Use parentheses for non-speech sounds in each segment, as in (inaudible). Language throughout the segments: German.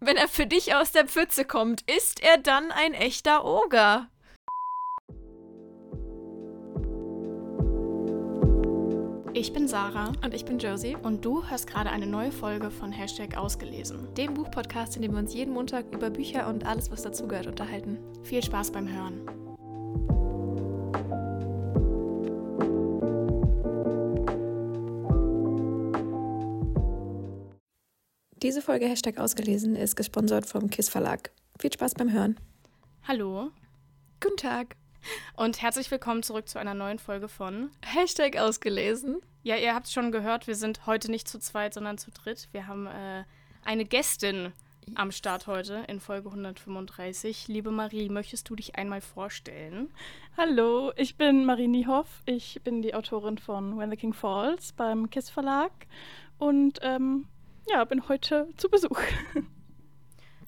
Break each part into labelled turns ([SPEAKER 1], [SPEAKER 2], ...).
[SPEAKER 1] Wenn er für dich aus der Pfütze kommt, ist er dann ein echter Oger?
[SPEAKER 2] Ich bin Sarah.
[SPEAKER 1] Und ich bin Josie.
[SPEAKER 2] Und du hörst gerade eine neue Folge von Hashtag Ausgelesen.
[SPEAKER 1] Dem Buchpodcast, in dem wir uns jeden Montag über Bücher und alles, was dazugehört, unterhalten.
[SPEAKER 2] Viel Spaß beim Hören.
[SPEAKER 1] Diese Folge Hashtag Ausgelesen ist gesponsert vom KISS Verlag. Viel Spaß beim Hören.
[SPEAKER 2] Hallo.
[SPEAKER 1] Guten Tag.
[SPEAKER 2] Und herzlich willkommen zurück zu einer neuen Folge von
[SPEAKER 1] Hashtag Ausgelesen.
[SPEAKER 2] Ja, ihr habt es schon gehört, wir sind heute nicht zu zweit, sondern zu dritt. Wir haben äh, eine Gästin am Start heute in Folge 135. Liebe Marie, möchtest du dich einmal vorstellen?
[SPEAKER 3] Hallo, ich bin Marie Niehoff. Ich bin die Autorin von When the King Falls beim KISS Verlag und ähm, ja, bin heute zu Besuch. (laughs)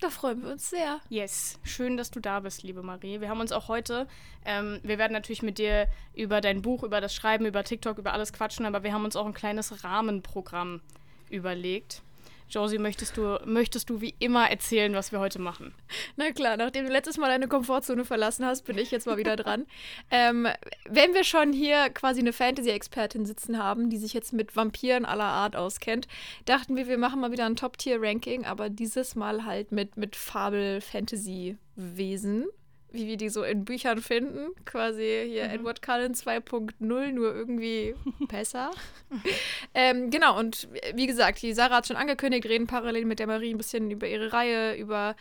[SPEAKER 1] Da freuen wir uns sehr.
[SPEAKER 2] Yes, schön, dass du da bist, liebe Marie. Wir haben uns auch heute, ähm, wir werden natürlich mit dir über dein Buch, über das Schreiben, über TikTok, über alles quatschen, aber wir haben uns auch ein kleines Rahmenprogramm überlegt. Josie, möchtest du, möchtest du wie immer erzählen, was wir heute machen?
[SPEAKER 1] Na klar, nachdem du letztes Mal deine Komfortzone verlassen hast, bin ich jetzt mal wieder dran. (laughs) ähm, wenn wir schon hier quasi eine Fantasy-Expertin sitzen haben, die sich jetzt mit Vampiren aller Art auskennt, dachten wir, wir machen mal wieder ein Top-Tier-Ranking, aber dieses Mal halt mit, mit Fabel-Fantasy-Wesen wie wir die so in Büchern finden. Quasi hier mhm. Edward Cullen 2.0, nur irgendwie (laughs) besser. ähm, genau, und wie gesagt, die Sarah hat schon angekündigt, reden parallel mit der Marie ein bisschen über ihre Reihe, über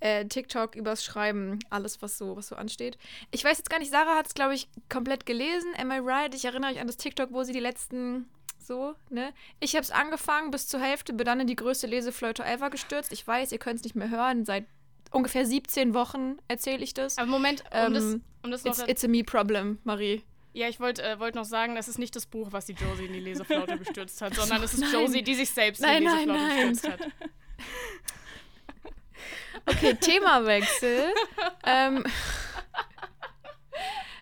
[SPEAKER 1] äh, TikTok, übers Schreiben, alles, was so, was so ansteht. Ich weiß jetzt gar nicht, Sarah hat es, glaube ich, komplett gelesen. Am I right? Ich erinnere mich an das TikTok, wo sie die letzten so, ne? Ich habe es angefangen, bis zur Hälfte, bin dann in die größte Lesefleute ever gestürzt. Ich weiß, ihr könnt es nicht mehr hören, seit ungefähr 17 Wochen erzähle ich das.
[SPEAKER 2] Aber Moment, um ähm, das, um das
[SPEAKER 1] noch it's, it's a me problem, Marie.
[SPEAKER 2] Ja, ich wollte äh, wollt noch sagen, das ist nicht das Buch, was die Josie in die Leseflaute (laughs) gestürzt hat, sondern es ist nein. Josie, die sich selbst nein, in die Leseflaute nein, nein. gestürzt hat.
[SPEAKER 1] Okay, Themawechsel. (laughs) ähm,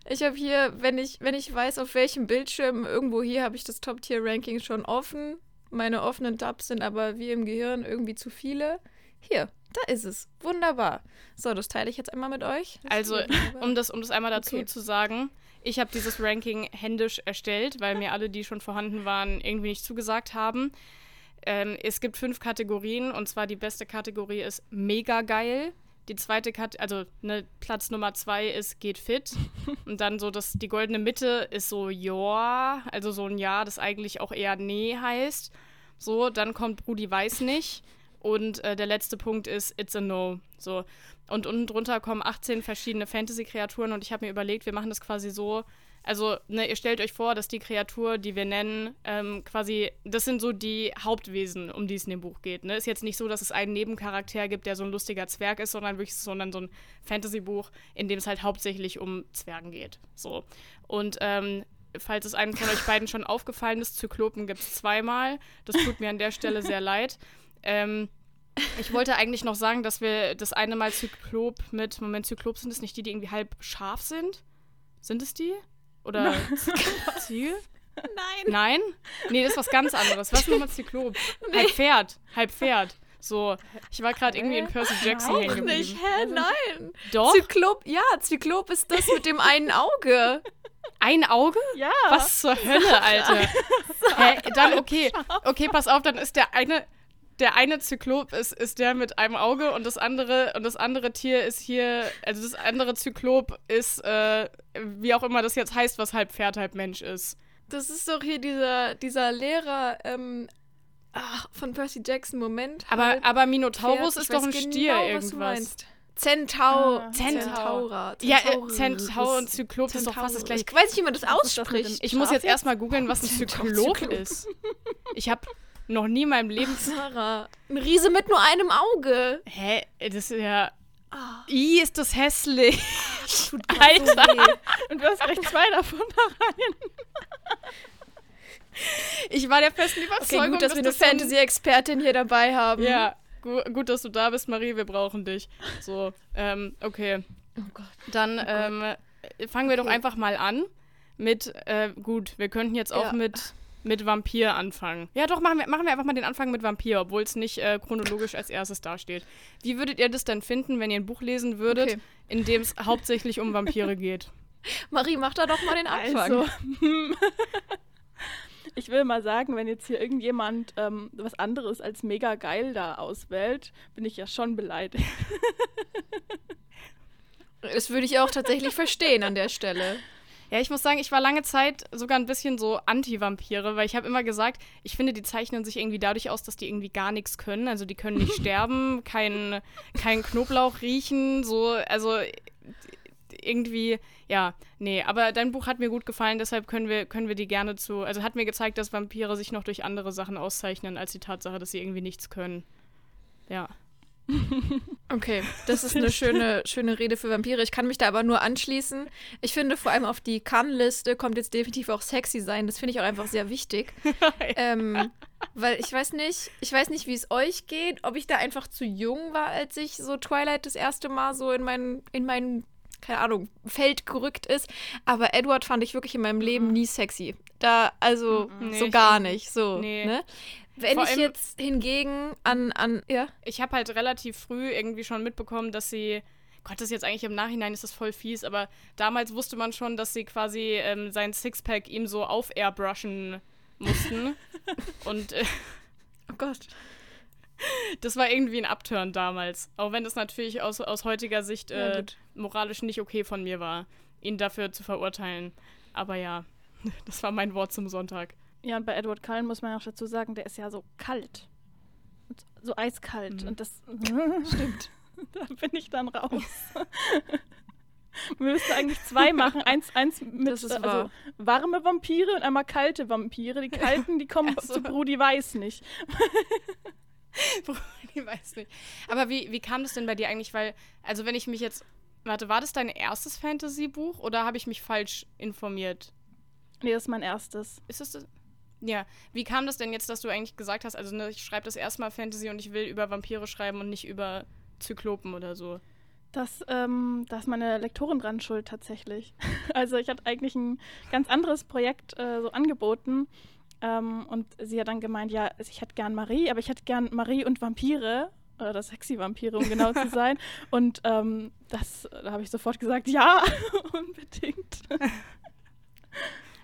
[SPEAKER 1] ich habe hier, wenn ich, wenn ich weiß, auf welchem Bildschirm, irgendwo hier habe ich das Top-Tier-Ranking schon offen. Meine offenen Tabs sind aber wie im Gehirn irgendwie zu viele. Hier, da ist es. Wunderbar. So, das teile ich jetzt einmal mit euch.
[SPEAKER 2] Das also, um das, um das einmal dazu okay. zu sagen, ich habe dieses Ranking händisch erstellt, weil mir alle, die schon vorhanden waren, irgendwie nicht zugesagt haben. Ähm, es gibt fünf Kategorien und zwar die beste Kategorie ist mega geil. Die zweite Kategorie, also ne, Platz Nummer zwei ist geht fit. (laughs) und dann so das, die goldene Mitte ist so ja, also so ein Ja, das eigentlich auch eher nee heißt. So, dann kommt Brudi weiß nicht. Und äh, der letzte Punkt ist It's a No. So. Und unten drunter kommen 18 verschiedene Fantasy-Kreaturen und ich habe mir überlegt, wir machen das quasi so. Also, ne, ihr stellt euch vor, dass die Kreatur, die wir nennen, ähm, quasi, das sind so die Hauptwesen, um die es in dem Buch geht. Ne? Ist jetzt nicht so, dass es einen Nebencharakter gibt, der so ein lustiger Zwerg ist, sondern wirklich sondern so ein Fantasy-Buch, in dem es halt hauptsächlich um Zwergen geht. So. Und ähm, falls es einem von euch beiden schon aufgefallen ist, Zyklopen gibt es zweimal. Das tut mir an der Stelle sehr leid. Ähm, ich wollte eigentlich noch sagen, dass wir das eine Mal Zyklop mit, Moment, Zyklop sind es nicht die, die irgendwie halb scharf sind? Sind es die? Oder Ziel?
[SPEAKER 1] Nein.
[SPEAKER 2] Nein? Nee, das ist was ganz anderes. Was ist nochmal Zyklop? Nee. Halb Pferd. Halb Pferd. So, ich war gerade irgendwie in Percy Jackson
[SPEAKER 1] Auch
[SPEAKER 2] hängen geblieben.
[SPEAKER 1] nicht, hä? Nein.
[SPEAKER 2] Doch?
[SPEAKER 1] Zyklop, ja, Zyklop ist das mit dem einen Auge.
[SPEAKER 2] Ein Auge?
[SPEAKER 1] Ja.
[SPEAKER 2] Was zur Hölle, (laughs) Alter? Hä? Dann, okay. Okay, pass auf, dann ist der eine, der eine Zyklop ist, ist der mit einem Auge und das andere und das andere Tier ist hier, also das andere Zyklop ist, äh, wie auch immer das jetzt heißt, was halb Pferd, halb Mensch ist.
[SPEAKER 1] Das ist doch hier dieser, dieser Lehrer ähm, ach, von Percy Jackson, Moment.
[SPEAKER 2] Aber, aber Minotaurus Pferd. ist doch ein genau, Stier irgendwas. Was du meinst.
[SPEAKER 1] Zentau ah,
[SPEAKER 2] Zentaura. Ja, äh, Zentaur und Zyklop ist doch fast das gleiche.
[SPEAKER 1] Ich weiß nicht, wie man das ausspricht.
[SPEAKER 2] Ich muss jetzt erstmal googeln, was ein Zyklop, Zyklop ist. Ich habe noch nie in meinem Leben.
[SPEAKER 1] Ach, Sarah. Ein Riese mit nur einem Auge.
[SPEAKER 2] Hä? Das ist ja. Oh. I, ist das hässlich. (laughs) Tut Alter.
[SPEAKER 3] Und du hast gleich zwei davon da rein.
[SPEAKER 2] Ich war der festen Überzeugung,
[SPEAKER 1] okay, gut, dass, dass wir eine Fantasy-Expertin hier dabei haben.
[SPEAKER 2] Ja, gu gut, dass du da bist, Marie. Wir brauchen dich. So, ähm, okay.
[SPEAKER 1] Oh Gott.
[SPEAKER 2] Dann oh ähm, fangen wir okay. doch einfach mal an mit, äh, gut, wir könnten jetzt auch ja. mit mit Vampir anfangen. Ja, doch, machen wir, machen wir einfach mal den Anfang mit Vampir, obwohl es nicht äh, chronologisch als erstes dasteht. Wie würdet ihr das denn finden, wenn ihr ein Buch lesen würdet, okay. in dem es hauptsächlich um Vampire geht? (laughs)
[SPEAKER 1] Marie, mach da doch mal den Anfang. Also, (laughs)
[SPEAKER 3] ich will mal sagen, wenn jetzt hier irgendjemand ähm, was anderes als mega geil da auswählt, bin ich ja schon beleidigt.
[SPEAKER 1] das würde ich auch tatsächlich verstehen an der Stelle.
[SPEAKER 2] Ja, ich muss sagen, ich war lange Zeit sogar ein bisschen so Anti-Vampire, weil ich habe immer gesagt, ich finde, die zeichnen sich irgendwie dadurch aus, dass die irgendwie gar nichts können. Also die können nicht (laughs) sterben, keinen kein Knoblauch riechen, so, also irgendwie, ja, nee, aber dein Buch hat mir gut gefallen, deshalb können wir, können wir die gerne zu, also hat mir gezeigt, dass Vampire sich noch durch andere Sachen auszeichnen, als die Tatsache, dass sie irgendwie nichts können. Ja. (laughs)
[SPEAKER 1] Okay, das ist eine (laughs) schöne, schöne Rede für Vampire. Ich kann mich da aber nur anschließen. Ich finde, vor allem auf die Kann-Liste kommt jetzt definitiv auch sexy sein. Das finde ich auch einfach sehr wichtig. (laughs) ähm, weil ich weiß nicht, ich weiß nicht, wie es euch geht, ob ich da einfach zu jung war, als ich so Twilight das erste Mal so in mein, in mein, keine Ahnung, Feld gerückt ist. Aber Edward fand ich wirklich in meinem Leben mhm. nie sexy. Da, also nee, so gar nicht. So, nee. ne? Wenn Vor ich jetzt hingegen an, an ja.
[SPEAKER 2] Ich habe halt relativ früh irgendwie schon mitbekommen, dass sie. Gott, das ist jetzt eigentlich im Nachhinein ist das voll fies, aber damals wusste man schon, dass sie quasi ähm, sein Sixpack ihm so auf airbrushen mussten. (laughs) Und äh,
[SPEAKER 1] oh Gott.
[SPEAKER 2] Das war irgendwie ein Upturn damals. Auch wenn das natürlich aus, aus heutiger Sicht äh, ja, moralisch nicht okay von mir war, ihn dafür zu verurteilen. Aber ja, (laughs) das war mein Wort zum Sonntag.
[SPEAKER 3] Ja, und bei Edward Cullen muss man auch dazu sagen, der ist ja so kalt. So eiskalt. Mhm. Und das (laughs) stimmt. (laughs) da bin ich dann raus. (laughs) Wir müssten eigentlich zwei machen. Eins, eins mit also wahr. warme Vampire und einmal kalte Vampire. Die kalten, die kommen also. zu Brudi Weiß nicht.
[SPEAKER 2] Brudi Weiß nicht. Aber wie, wie kam das denn bei dir eigentlich? Weil, also wenn ich mich jetzt. Warte, war das dein erstes Fantasy-Buch oder habe ich mich falsch informiert?
[SPEAKER 3] Nee, das ist mein erstes.
[SPEAKER 2] Ist das? Ja, wie kam das denn jetzt, dass du eigentlich gesagt hast, also ne, ich schreibe das erstmal Fantasy und ich will über Vampire schreiben und nicht über Zyklopen oder so?
[SPEAKER 3] Das, ähm, da ist meine Lektorin dran schuld tatsächlich. (laughs) also ich hatte eigentlich ein ganz anderes Projekt äh, so angeboten ähm, und sie hat dann gemeint, ja, ich hätte gern Marie, aber ich hätte gern Marie und Vampire oder das sexy Vampire, um genau zu (laughs) sein. Und ähm, das, da habe ich sofort gesagt, ja, (laughs) unbedingt.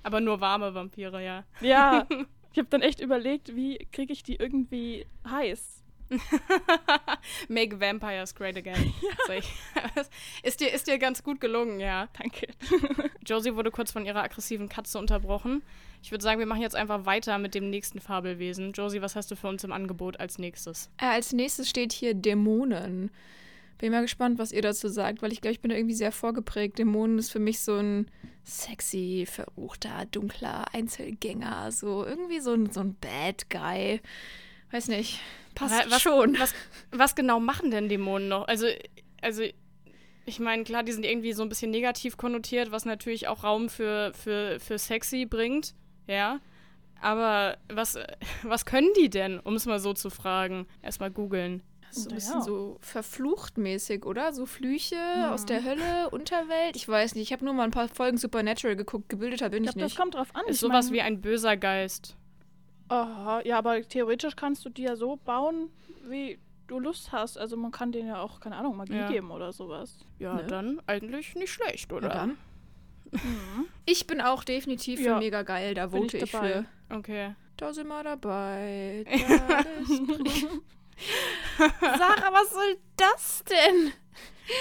[SPEAKER 2] Aber nur warme Vampire, ja.
[SPEAKER 3] Ja. (laughs) Ich habe dann echt überlegt, wie kriege ich die irgendwie heiß. (laughs)
[SPEAKER 2] Make Vampires Great Again. (laughs) Ja. ist, dir, ist dir ganz gut gelungen, ja.
[SPEAKER 3] Danke.
[SPEAKER 2] Josie wurde kurz von ihrer aggressiven Katze unterbrochen. Ich würde sagen, wir machen jetzt einfach weiter mit dem nächsten Fabelwesen. Josie, was hast du für uns im Angebot als nächstes?
[SPEAKER 1] Äh, als nächstes steht hier Dämonen. Bin mal gespannt, was ihr dazu sagt, weil ich glaube, ich bin da irgendwie sehr vorgeprägt. Dämonen ist für mich so ein sexy, verruchter, dunkler Einzelgänger. So irgendwie so ein, so ein Bad Guy. Weiß nicht. Passt
[SPEAKER 2] was,
[SPEAKER 1] schon.
[SPEAKER 2] Was, was genau machen denn Dämonen noch? Also, also ich meine, klar, die sind irgendwie so ein bisschen negativ konnotiert, was natürlich auch Raum für, für, für sexy bringt. Ja. Aber was, was können die denn, um es mal so zu fragen? Erstmal googeln.
[SPEAKER 1] So ein bisschen ja. so verflucht mäßig, oder? So Flüche ja. aus der Hölle, Unterwelt. Ich weiß nicht. Ich habe nur mal ein paar Folgen Supernatural geguckt. Gebildeter bin ich, ich glaub, nicht.
[SPEAKER 3] Das kommt drauf an.
[SPEAKER 2] Ist sowas mein... wie ein böser Geist.
[SPEAKER 3] Oh, ja, aber theoretisch kannst du die ja so bauen, wie du Lust hast. Also man kann denen ja auch, keine Ahnung, Magie ja. geben oder sowas.
[SPEAKER 2] Ja, ne? dann eigentlich nicht schlecht, oder? Ja, dann.
[SPEAKER 1] Mhm. Ich bin auch definitiv für mega geil, da vote ich, ich für.
[SPEAKER 2] Okay.
[SPEAKER 1] Da sind wir dabei. (laughs) Da (laughs) Sarah, was soll das denn?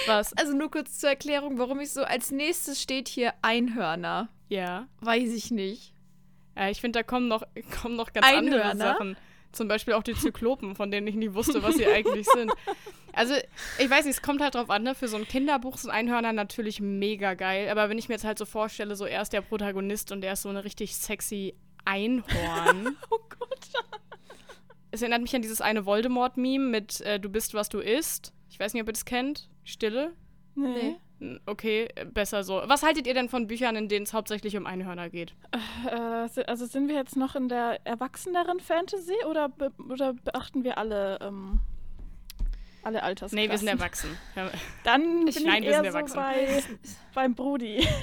[SPEAKER 2] Was?
[SPEAKER 1] Also nur kurz zur Erklärung, warum ich so als nächstes steht hier Einhörner.
[SPEAKER 2] Ja.
[SPEAKER 1] Weiß ich nicht.
[SPEAKER 2] Ja, ich finde, da kommen noch, kommen noch ganz Einhörner? andere Sachen. Zum Beispiel auch die Zyklopen, von denen ich nie wusste, was sie eigentlich sind. Also, ich weiß nicht, es kommt halt drauf an, ne? Für so ein Kinderbuch sind Einhörner natürlich mega geil. Aber wenn ich mir jetzt halt so vorstelle, so er ist der Protagonist und er ist so eine richtig sexy Einhorn. (laughs)
[SPEAKER 3] oh Gott.
[SPEAKER 2] Es erinnert mich an dieses eine Voldemort-Meme mit äh, Du bist, was du isst. Ich weiß nicht, ob ihr das kennt. Stille?
[SPEAKER 3] Nee.
[SPEAKER 2] Okay, besser so. Was haltet ihr denn von Büchern, in denen es hauptsächlich um Einhörner geht?
[SPEAKER 3] Äh, also sind wir jetzt noch in der erwachseneren Fantasy oder, be oder beachten wir alle, ähm, alle Altersklassen?
[SPEAKER 2] Nee, wir sind erwachsen. (laughs)
[SPEAKER 3] Dann ich bin Nein, ich eher wir sind so bei, (laughs) beim Brudi. (laughs)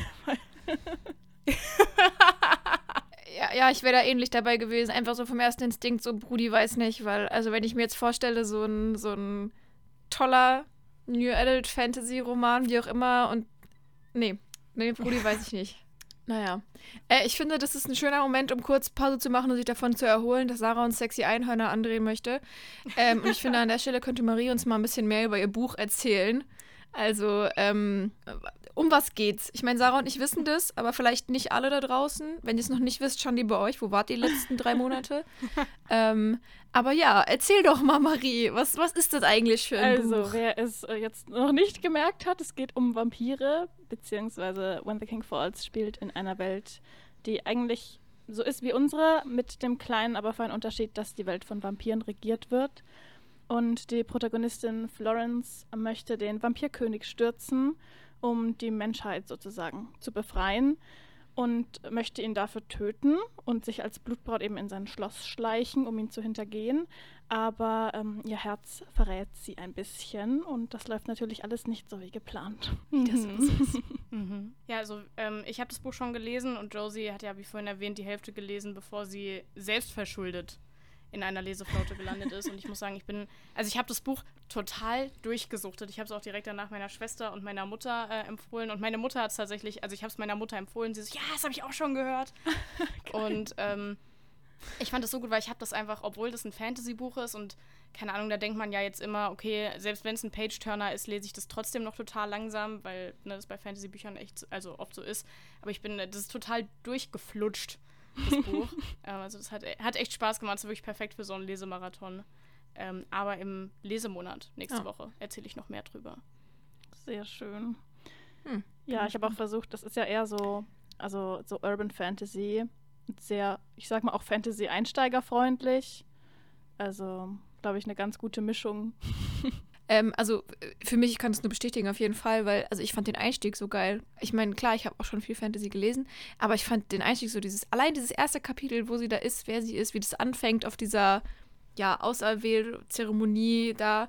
[SPEAKER 1] ja, ja, ich wäre da ähnlich dabei gewesen. Einfach so vom ersten Instinkt, so Brudi weiß nicht, weil, also wenn ich mir jetzt vorstelle, so ein, so ein toller New Adult Fantasy Roman, wie auch immer, und nee, nee, Brudi weiß ich nicht. (laughs) Naja. Äh, ich finde, das ist ein schöner Moment, um kurz Pause zu machen und sich davon zu erholen, dass Sarah uns sexy Einhörner andrehen möchte. Ähm, und ich finde, an der Stelle könnte Marie uns mal ein bisschen mehr über ihr Buch erzählen. Also, ähm, um was geht's? Ich meine, Sarah und ich wissen das, aber vielleicht nicht alle da draußen. Wenn ihr es noch nicht wisst, schauen die bei euch. Wo wart ihr die letzten drei Monate? (laughs) ähm, aber ja, erzähl doch mal, Marie, was, was ist das eigentlich für ein
[SPEAKER 3] also,
[SPEAKER 1] Buch?
[SPEAKER 3] Also, wer es äh, jetzt noch nicht gemerkt hat, es geht um Vampire, beziehungsweise When the King Falls spielt in einer Welt, die eigentlich so ist wie unsere, mit dem kleinen, aber feinen Unterschied, dass die Welt von Vampiren regiert wird. Und die Protagonistin Florence möchte den Vampirkönig stürzen, um die Menschheit sozusagen zu befreien und möchte ihn dafür töten und sich als Blutbraut eben in sein Schloss schleichen, um ihn zu hintergehen. Aber ähm, ihr Herz verrät sie ein bisschen und das läuft natürlich alles nicht so wie geplant.
[SPEAKER 2] Ist. (laughs) mhm. Ja, also ähm, ich habe das Buch schon gelesen und Josie hat ja, wie vorhin erwähnt, die Hälfte gelesen, bevor sie selbst verschuldet in einer Leseflaute gelandet ist. Und ich muss sagen, ich bin, also ich habe das Buch total durchgesuchtet. Ich habe es auch direkt danach meiner Schwester und meiner Mutter äh, empfohlen. Und meine Mutter hat es tatsächlich, also ich habe es meiner Mutter empfohlen. Sie so, ja, das habe ich auch schon gehört. (laughs) und ähm, ich fand es so gut, weil ich habe das einfach, obwohl das ein Fantasy-Buch ist und keine Ahnung, da denkt man ja jetzt immer, okay, selbst wenn es ein Page-Turner ist, lese ich das trotzdem noch total langsam, weil ne, das bei Fantasy-Büchern echt, also oft so ist. Aber ich bin, das ist total durchgeflutscht das (laughs) Buch. ähm, also das hat, hat echt Spaß gemacht. Es ist wirklich perfekt für so einen Lesemarathon. Ähm, aber im Lesemonat nächste ja. Woche erzähle ich noch mehr drüber.
[SPEAKER 3] Sehr schön. Hm. Ja, ich habe auch versucht, das ist ja eher so, also so Urban Fantasy, sehr, ich sag mal auch Fantasy einsteigerfreundlich. Also, glaube ich, eine ganz gute Mischung. (laughs)
[SPEAKER 1] Ähm, also für mich, ich kann es nur bestätigen auf jeden Fall, weil also ich fand den Einstieg so geil. Ich meine, klar, ich habe auch schon viel Fantasy gelesen, aber ich fand den Einstieg so dieses, allein dieses erste Kapitel, wo sie da ist, wer sie ist, wie das anfängt auf dieser, ja, Auserwähl-Zeremonie da,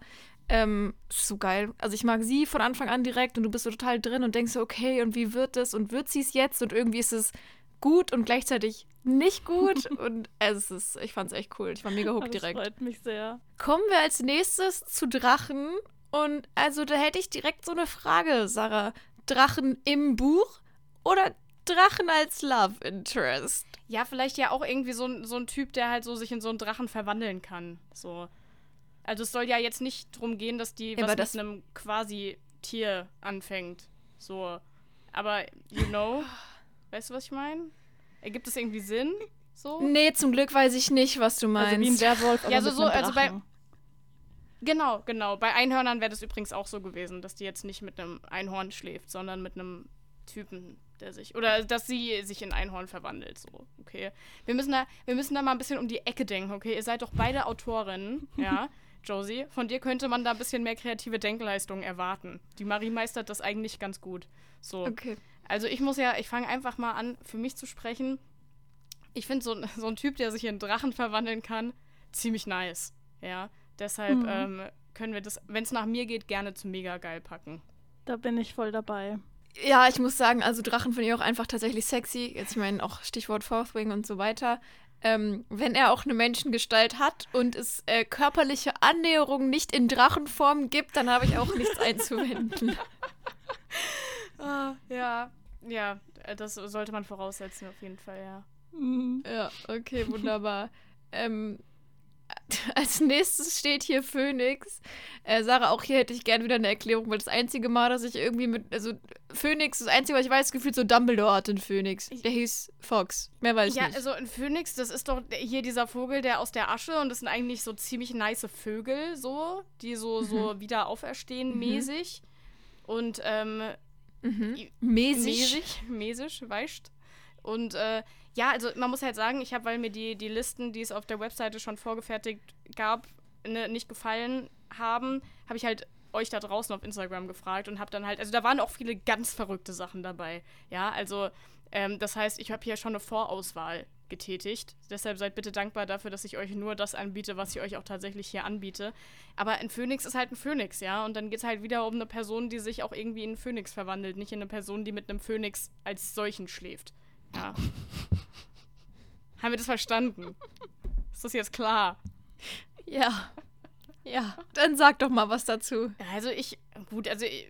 [SPEAKER 1] ähm, so geil. Also ich mag sie von Anfang an direkt und du bist so total drin und denkst so, okay, und wie wird es und wird sie es jetzt? Und irgendwie ist es gut und gleichzeitig nicht gut. (laughs) und es ist, ich fand es echt cool. Ich war mega hooked direkt.
[SPEAKER 3] Das freut mich sehr.
[SPEAKER 1] Kommen wir als nächstes zu Drachen. Und also da hätte ich direkt so eine Frage, Sarah. Drachen im Buch oder Drachen als Love Interest?
[SPEAKER 2] Ja, vielleicht ja auch irgendwie so, ein, so ein Typ, der halt so sich in so einen Drachen verwandeln kann. So. Also es soll ja jetzt nicht darum gehen, dass die ja, was das mit einem quasi Tier anfängt. So. Aber, you know. (laughs) Weißt du, was ich meine? Ergibt es irgendwie Sinn? So?
[SPEAKER 1] Nee, zum Glück weiß ich nicht, was du meinst. Also wie ein
[SPEAKER 3] Werwolf, aber ja, so, so, also bei.
[SPEAKER 2] Genau, genau. Bei Einhörnern wäre das übrigens auch so gewesen, dass die jetzt nicht mit einem Einhorn schläft, sondern mit einem Typen, der sich. Oder dass sie sich in Einhorn verwandelt. So, okay. Wir müssen da, wir müssen da mal ein bisschen um die Ecke denken, okay? Ihr seid doch beide Autorinnen, (laughs) ja. Josie, von dir könnte man da ein bisschen mehr kreative Denkleistung erwarten. Die Marie meistert das eigentlich ganz gut. So.
[SPEAKER 1] Okay.
[SPEAKER 2] Also ich muss ja, ich fange einfach mal an, für mich zu sprechen. Ich finde so, so ein Typ, der sich in Drachen verwandeln kann, ziemlich nice. Ja, deshalb mhm. ähm, können wir das, wenn es nach mir geht, gerne zu mega geil packen.
[SPEAKER 3] Da bin ich voll dabei.
[SPEAKER 1] Ja, ich muss sagen, also Drachen finde ich auch einfach tatsächlich sexy. Jetzt, ich meine, auch Stichwort Fourthwing und so weiter. Ähm, wenn er auch eine Menschengestalt hat und es äh, körperliche Annäherungen nicht in Drachenform gibt, dann habe ich auch nichts (laughs) einzuwenden.
[SPEAKER 2] ah, ja, ja, äh, das sollte man voraussetzen, auf jeden Fall, ja.
[SPEAKER 1] Mhm. Ja, okay, (laughs) wunderbar. ähm, (laughs) als nächstes steht hier Phoenix. Äh, Sarah, auch hier hätte ich gerne wieder eine Erklärung, weil das einzige Mal, dass ich irgendwie mit. Also, Phoenix, das einzige, was ich weiß, gefühlt so Dumbledore hat in Phoenix. Der hieß Fox. Mehr weiß ich
[SPEAKER 2] ja,
[SPEAKER 1] nicht.
[SPEAKER 2] Ja, also ein Phoenix, das ist doch hier dieser Vogel, der aus der Asche und das sind eigentlich so ziemlich nice Vögel, so, die so, so mhm. wieder auferstehen mhm. mäßig. Und ähm,
[SPEAKER 1] Mhm. Mäßig.
[SPEAKER 2] Mäßig, mäßig, weißt Und äh, ja, also man muss halt sagen, ich habe, weil mir die, die Listen, die es auf der Webseite schon vorgefertigt gab, ne, nicht gefallen haben, habe ich halt euch da draußen auf Instagram gefragt und habe dann halt, also da waren auch viele ganz verrückte Sachen dabei. Ja, also ähm, das heißt, ich habe hier schon eine Vorauswahl getätigt. Deshalb seid bitte dankbar dafür, dass ich euch nur das anbiete, was ich euch auch tatsächlich hier anbiete. Aber ein Phönix ist halt ein Phönix, ja. Und dann geht es halt wieder um eine Person, die sich auch irgendwie in einen Phönix verwandelt, nicht in eine Person, die mit einem Phönix als solchen schläft. Ja. Haben wir das verstanden? Ist das jetzt klar?
[SPEAKER 1] Ja. Ja, dann sag doch mal was dazu.
[SPEAKER 2] Also ich, gut, also ich,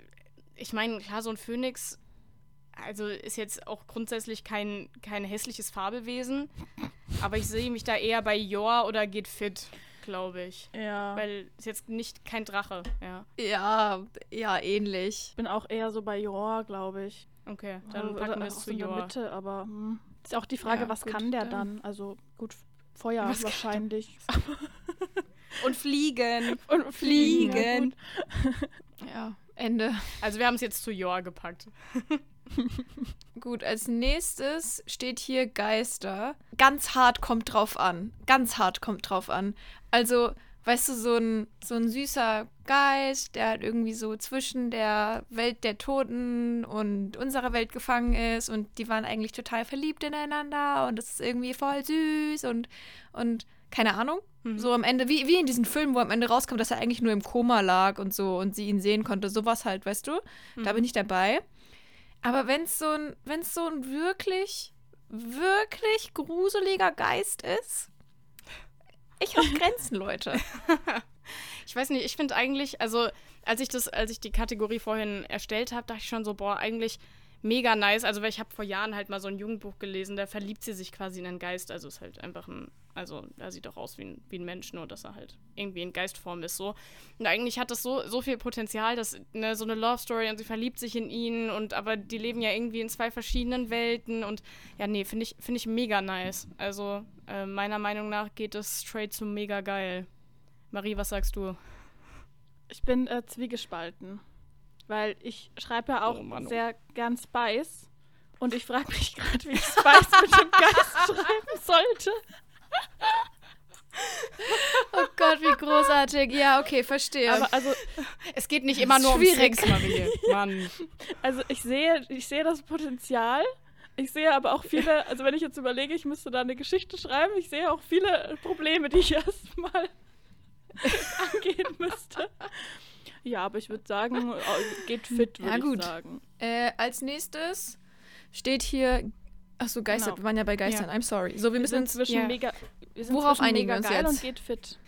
[SPEAKER 2] ich meine, klar, so ein Phönix, also ist jetzt auch grundsätzlich kein, kein hässliches Fabelwesen, aber ich sehe mich da eher bei Joa oder geht fit, glaube ich.
[SPEAKER 3] Ja.
[SPEAKER 2] Weil ist jetzt nicht kein Drache, ja.
[SPEAKER 1] Ja, ja, ähnlich.
[SPEAKER 3] Ich bin auch eher so bei Jor, glaube ich.
[SPEAKER 2] Okay, dann
[SPEAKER 3] Oder
[SPEAKER 2] packen wir
[SPEAKER 3] auch
[SPEAKER 2] es zu
[SPEAKER 3] in der
[SPEAKER 2] Joa.
[SPEAKER 3] Mitte, aber hm. ist auch die Frage,
[SPEAKER 1] Ja,
[SPEAKER 3] was
[SPEAKER 1] gut,
[SPEAKER 3] kann der
[SPEAKER 1] dann.
[SPEAKER 3] dann? Also gut, Feuer
[SPEAKER 2] Was
[SPEAKER 3] wahrscheinlich. (laughs)
[SPEAKER 2] Und fliegen.
[SPEAKER 3] Und
[SPEAKER 2] Fliegen.
[SPEAKER 1] Ja, Ende.
[SPEAKER 2] Also wir haben es jetzt zu Joa gepackt. (laughs)
[SPEAKER 1] Gut, als nächstes steht hier Geister. Ganz hart kommt drauf an. Ganz hart kommt drauf an. Also, weißt du, so ein, so ein süßer Geist, der halt irgendwie so zwischen der Welt der Toten und unserer Welt gefangen ist und die waren eigentlich total verliebt ineinander und das ist irgendwie voll süß und, und keine Ahnung.
[SPEAKER 2] Mhm.
[SPEAKER 1] So am Ende, wie, wie in diesem Film, wo am Ende rauskommt, dass er eigentlich nur im Koma lag und so und sie ihn sehen konnte. Sowas halt, weißt du? Da bin ich dabei. Aber wenn es so ein, wenn es so ein wirklich, wirklich gruseliger Geist ist, ich hab Grenzen, Leute. (laughs)
[SPEAKER 2] Ich weiß nicht, ich finde eigentlich, also als ich das, als ich die Kategorie vorhin erstellt habe, dachte ich schon so, boah, eigentlich mega nice. Also weil ich habe vor Jahren halt mal so ein Jugendbuch gelesen, da verliebt sie sich quasi in einen Geist. Also ist halt einfach ein, also er sieht doch aus wie ein, wie ein Mensch, nur dass er halt irgendwie in Geistform ist so. Und eigentlich hat das so, so viel Potenzial, dass ne, so eine Love Story und sie verliebt sich in ihn und aber die leben ja irgendwie in zwei verschiedenen Welten und ja, nee, finde ich, finde ich mega nice. Also äh, meiner Meinung nach geht es straight zu mega geil. Marie, was sagst du?
[SPEAKER 3] Ich bin äh, zwiegespalten. Weil ich schreibe ja auch
[SPEAKER 2] Oh Mann, oh.
[SPEAKER 3] sehr gern Spice. Und ich frage mich (laughs) gerade, wie ich Spice mit dem Geist schreiben sollte.
[SPEAKER 1] Oh Gott, wie großartig. Ja, okay, verstehe.
[SPEAKER 3] Aber also,
[SPEAKER 2] Es geht nicht immer nur um
[SPEAKER 1] Schwierig.
[SPEAKER 2] Sex, Marie. Mann.
[SPEAKER 3] also ich sehe, ich sehe das Potenzial. Ich sehe aber auch viele, also wenn ich jetzt überlege, ich müsste da eine Geschichte schreiben, ich sehe auch viele Probleme, die ich (laughs) erstmal angehen müsste. Ja, aber ich würde sagen, geht fit, würde
[SPEAKER 1] Ja, gut.
[SPEAKER 3] ich sagen.
[SPEAKER 1] äh, als nächstes steht hier. Achso, Geister,
[SPEAKER 3] Genau.
[SPEAKER 1] wir waren ja bei Geistern.
[SPEAKER 2] Ja.
[SPEAKER 1] I'm sorry. So, wir
[SPEAKER 3] Wir
[SPEAKER 1] müssen
[SPEAKER 3] sind
[SPEAKER 1] uns.
[SPEAKER 3] zwischen
[SPEAKER 2] ja.
[SPEAKER 3] mega,
[SPEAKER 1] Worauf einigen wir
[SPEAKER 3] mega
[SPEAKER 1] uns
[SPEAKER 3] geil
[SPEAKER 1] jetzt?
[SPEAKER 3] und geht fit.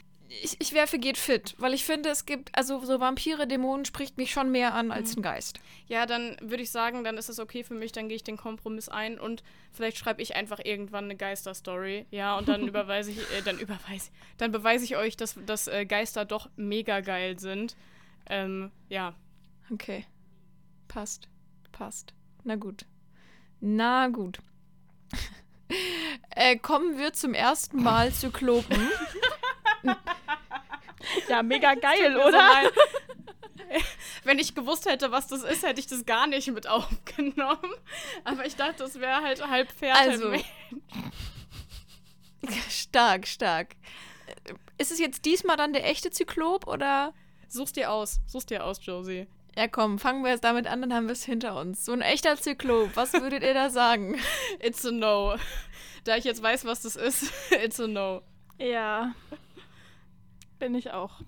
[SPEAKER 1] Ich, ich werfe geht fit, weil ich finde, es gibt. Also, so Vampire, Dämonen spricht mich schon mehr an als ein Geist.
[SPEAKER 2] Ja, dann würde ich sagen, dann ist es okay für mich, dann gehe ich den Kompromiss ein und vielleicht schreibe ich einfach irgendwann eine Geisterstory. Ja, und dann (laughs) überweise ich, äh, dann überweise, dann beweise ich euch, dass, dass äh, Geister doch mega geil sind. Ähm, ja.
[SPEAKER 1] Okay. Passt. Passt. Na gut. Na gut. Äh, kommen wir zum ersten Mal Zyklopen.
[SPEAKER 3] Ja, mega (laughs) geil, oder?
[SPEAKER 2] mal- (laughs) Wenn ich gewusst hätte, was das ist, hätte ich das gar nicht mit aufgenommen. Aber ich dachte, das wäre halt halb fair.
[SPEAKER 1] Also. (laughs) stark, stark. Ist es jetzt diesmal dann der echte Zyklop oder?
[SPEAKER 2] Such's dir aus. Such's dir aus, Josie.
[SPEAKER 1] Ja, komm, fangen wir jetzt damit an, dann haben wir es hinter uns. So ein echter Zyklop, was würdet ihr da sagen? (laughs)
[SPEAKER 2] It's a no. Da ich jetzt weiß, was das ist, (laughs) it's a no.
[SPEAKER 3] Ja. Bin ich auch.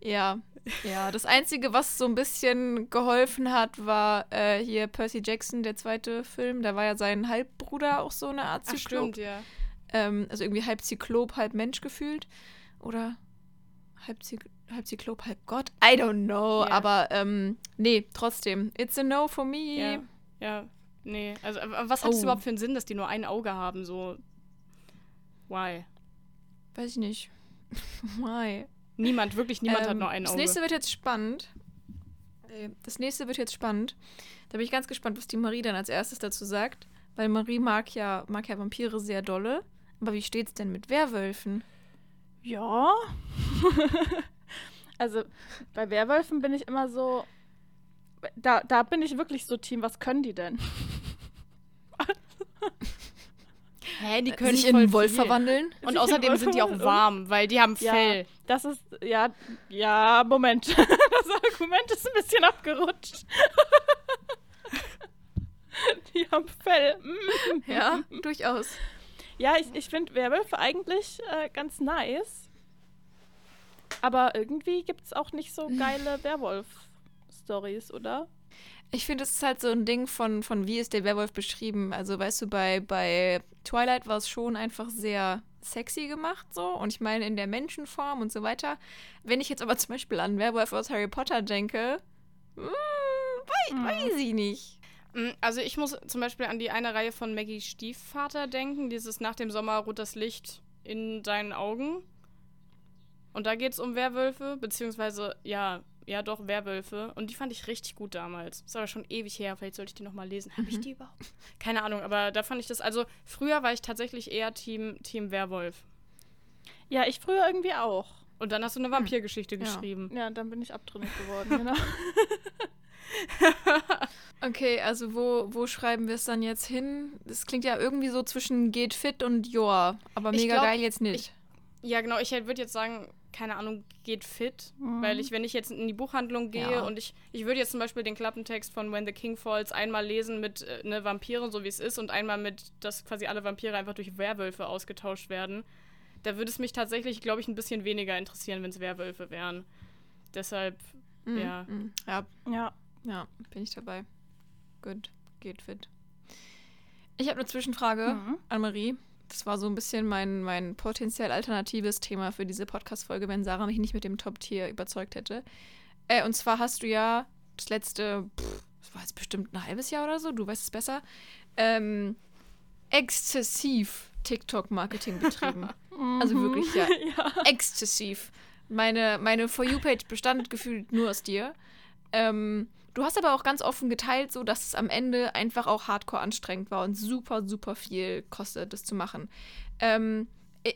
[SPEAKER 1] Ja, ja. Das Einzige, was so ein bisschen geholfen hat, war äh, hier Percy Jackson, der zweite Film. Da war ja sein Halbbruder auch so eine Art
[SPEAKER 2] Ach,
[SPEAKER 1] Zyklop.
[SPEAKER 2] stimmt, ja.
[SPEAKER 1] Ähm, also irgendwie halb Zyklop, halb Mensch gefühlt. Oder halb, Zyk halb Zyklop, halb Gott. I don't know.
[SPEAKER 2] Ja.
[SPEAKER 1] Aber ähm, nee, trotzdem. It's a no for me.
[SPEAKER 2] Ja, ja. Nee, also was hat es
[SPEAKER 1] Oh.
[SPEAKER 2] überhaupt für einen Sinn, dass die nur ein Auge haben? So, why?
[SPEAKER 1] Weiß ich nicht. (laughs) Why?
[SPEAKER 2] Niemand, wirklich niemand hat
[SPEAKER 1] Ähm,
[SPEAKER 2] nur ein
[SPEAKER 1] Das
[SPEAKER 2] Auge.
[SPEAKER 1] nächste wird jetzt spannend. Äh, Das nächste wird jetzt spannend. Da bin ich ganz gespannt, was die Marie dann als erstes dazu sagt. Weil Marie mag ja, mag ja Vampire sehr dolle. Aber wie steht's denn mit Werwölfen?
[SPEAKER 3] Ja. (laughs) also bei Werwölfen bin ich immer so. Da, da bin ich wirklich so Team, was können die denn?
[SPEAKER 2] Hä, die
[SPEAKER 1] Äh, Sich in einen Wolf verwandeln?
[SPEAKER 2] Und außerdem sind die auch warm, weil die haben
[SPEAKER 3] Ja,
[SPEAKER 2] Fell.
[SPEAKER 3] das ist, ja, ja, Moment. (laughs) Das Argument ist ein bisschen abgerutscht. Die haben Fell.
[SPEAKER 1] Ja, durchaus.
[SPEAKER 3] Ja, ich, ich finde Werwölfe eigentlich äh, ganz nice. Aber irgendwie gibt es auch nicht so geile (laughs) Werwolf. Stories, oder?
[SPEAKER 1] Ich finde, es ist halt so ein Ding von, von wie ist der Werwolf beschrieben. Also, weißt du, bei, bei Twilight war es schon einfach sehr sexy gemacht, so. Und ich meine, in der Menschenform und so weiter. Wenn ich jetzt aber zum Beispiel an Werwolf aus Harry Potter denke, mh, weiß, mhm. weiß ich nicht.
[SPEAKER 2] Mm, also ich muss zum Beispiel an die eine Reihe von Maggie Stiefvater denken, dieses nach dem Sommer ruht das Licht in deinen Augen. Und da geht es um Werwölfe, beziehungsweise, ja, ja doch, Werwölfe. Und die fand ich richtig gut damals. Ist aber schon ewig her. Vielleicht sollte ich die nochmal lesen. Habe ich mhm. die überhaupt? Keine Ahnung, aber da fand ich das. Also, früher war ich tatsächlich eher Team, Team Werwolf.
[SPEAKER 3] Ja, ich früher irgendwie auch.
[SPEAKER 2] Und dann hast du eine hm. Vampirgeschichte ja. geschrieben.
[SPEAKER 3] Ja, dann bin ich abtrünnig (laughs) geworden, genau. (laughs)
[SPEAKER 1] okay, also wo, wo schreiben wir es dann jetzt hin? Das klingt ja irgendwie so zwischen geht fit und joa, aber mega glaub, geil jetzt nicht.
[SPEAKER 2] Ich, ja, genau, ich würde jetzt sagen, keine Ahnung, geht fit. Mhm. Weil ich, wenn ich jetzt in die Buchhandlung gehe ja. und ich, ich würde jetzt zum Beispiel den Klappentext von When the King Falls einmal lesen mit äh, ne Vampire, so wie es ist, und einmal mit, dass quasi alle Vampire einfach durch Werwölfe ausgetauscht werden, da würde es mich tatsächlich, glaube ich, ein bisschen weniger interessieren, wenn es Werwölfe wären. Deshalb, mhm. ja.
[SPEAKER 1] Mhm. Ja. Ja. Ja, bin ich dabei. Gut, geht fit. Ich habe eine Zwischenfrage mhm. an Marie. Das war so ein bisschen mein, mein potenziell alternatives Thema für diese Podcast-Folge, wenn Sarah mich nicht mit dem Top-Tier überzeugt hätte. Äh, und zwar hast du ja das letzte, pff, das war jetzt bestimmt ein halbes Jahr oder so, du weißt es besser, ähm, exzessiv TikTok-Marketing betrieben. (laughs) also wirklich, ja, (laughs) ja. exzessiv. Meine, meine For You-Page bestand gefühlt nur aus dir. Ähm, Du hast aber auch ganz offen geteilt, so dass es am Ende einfach auch hardcore anstrengend war und super, super viel kostet, das zu machen. Ähm,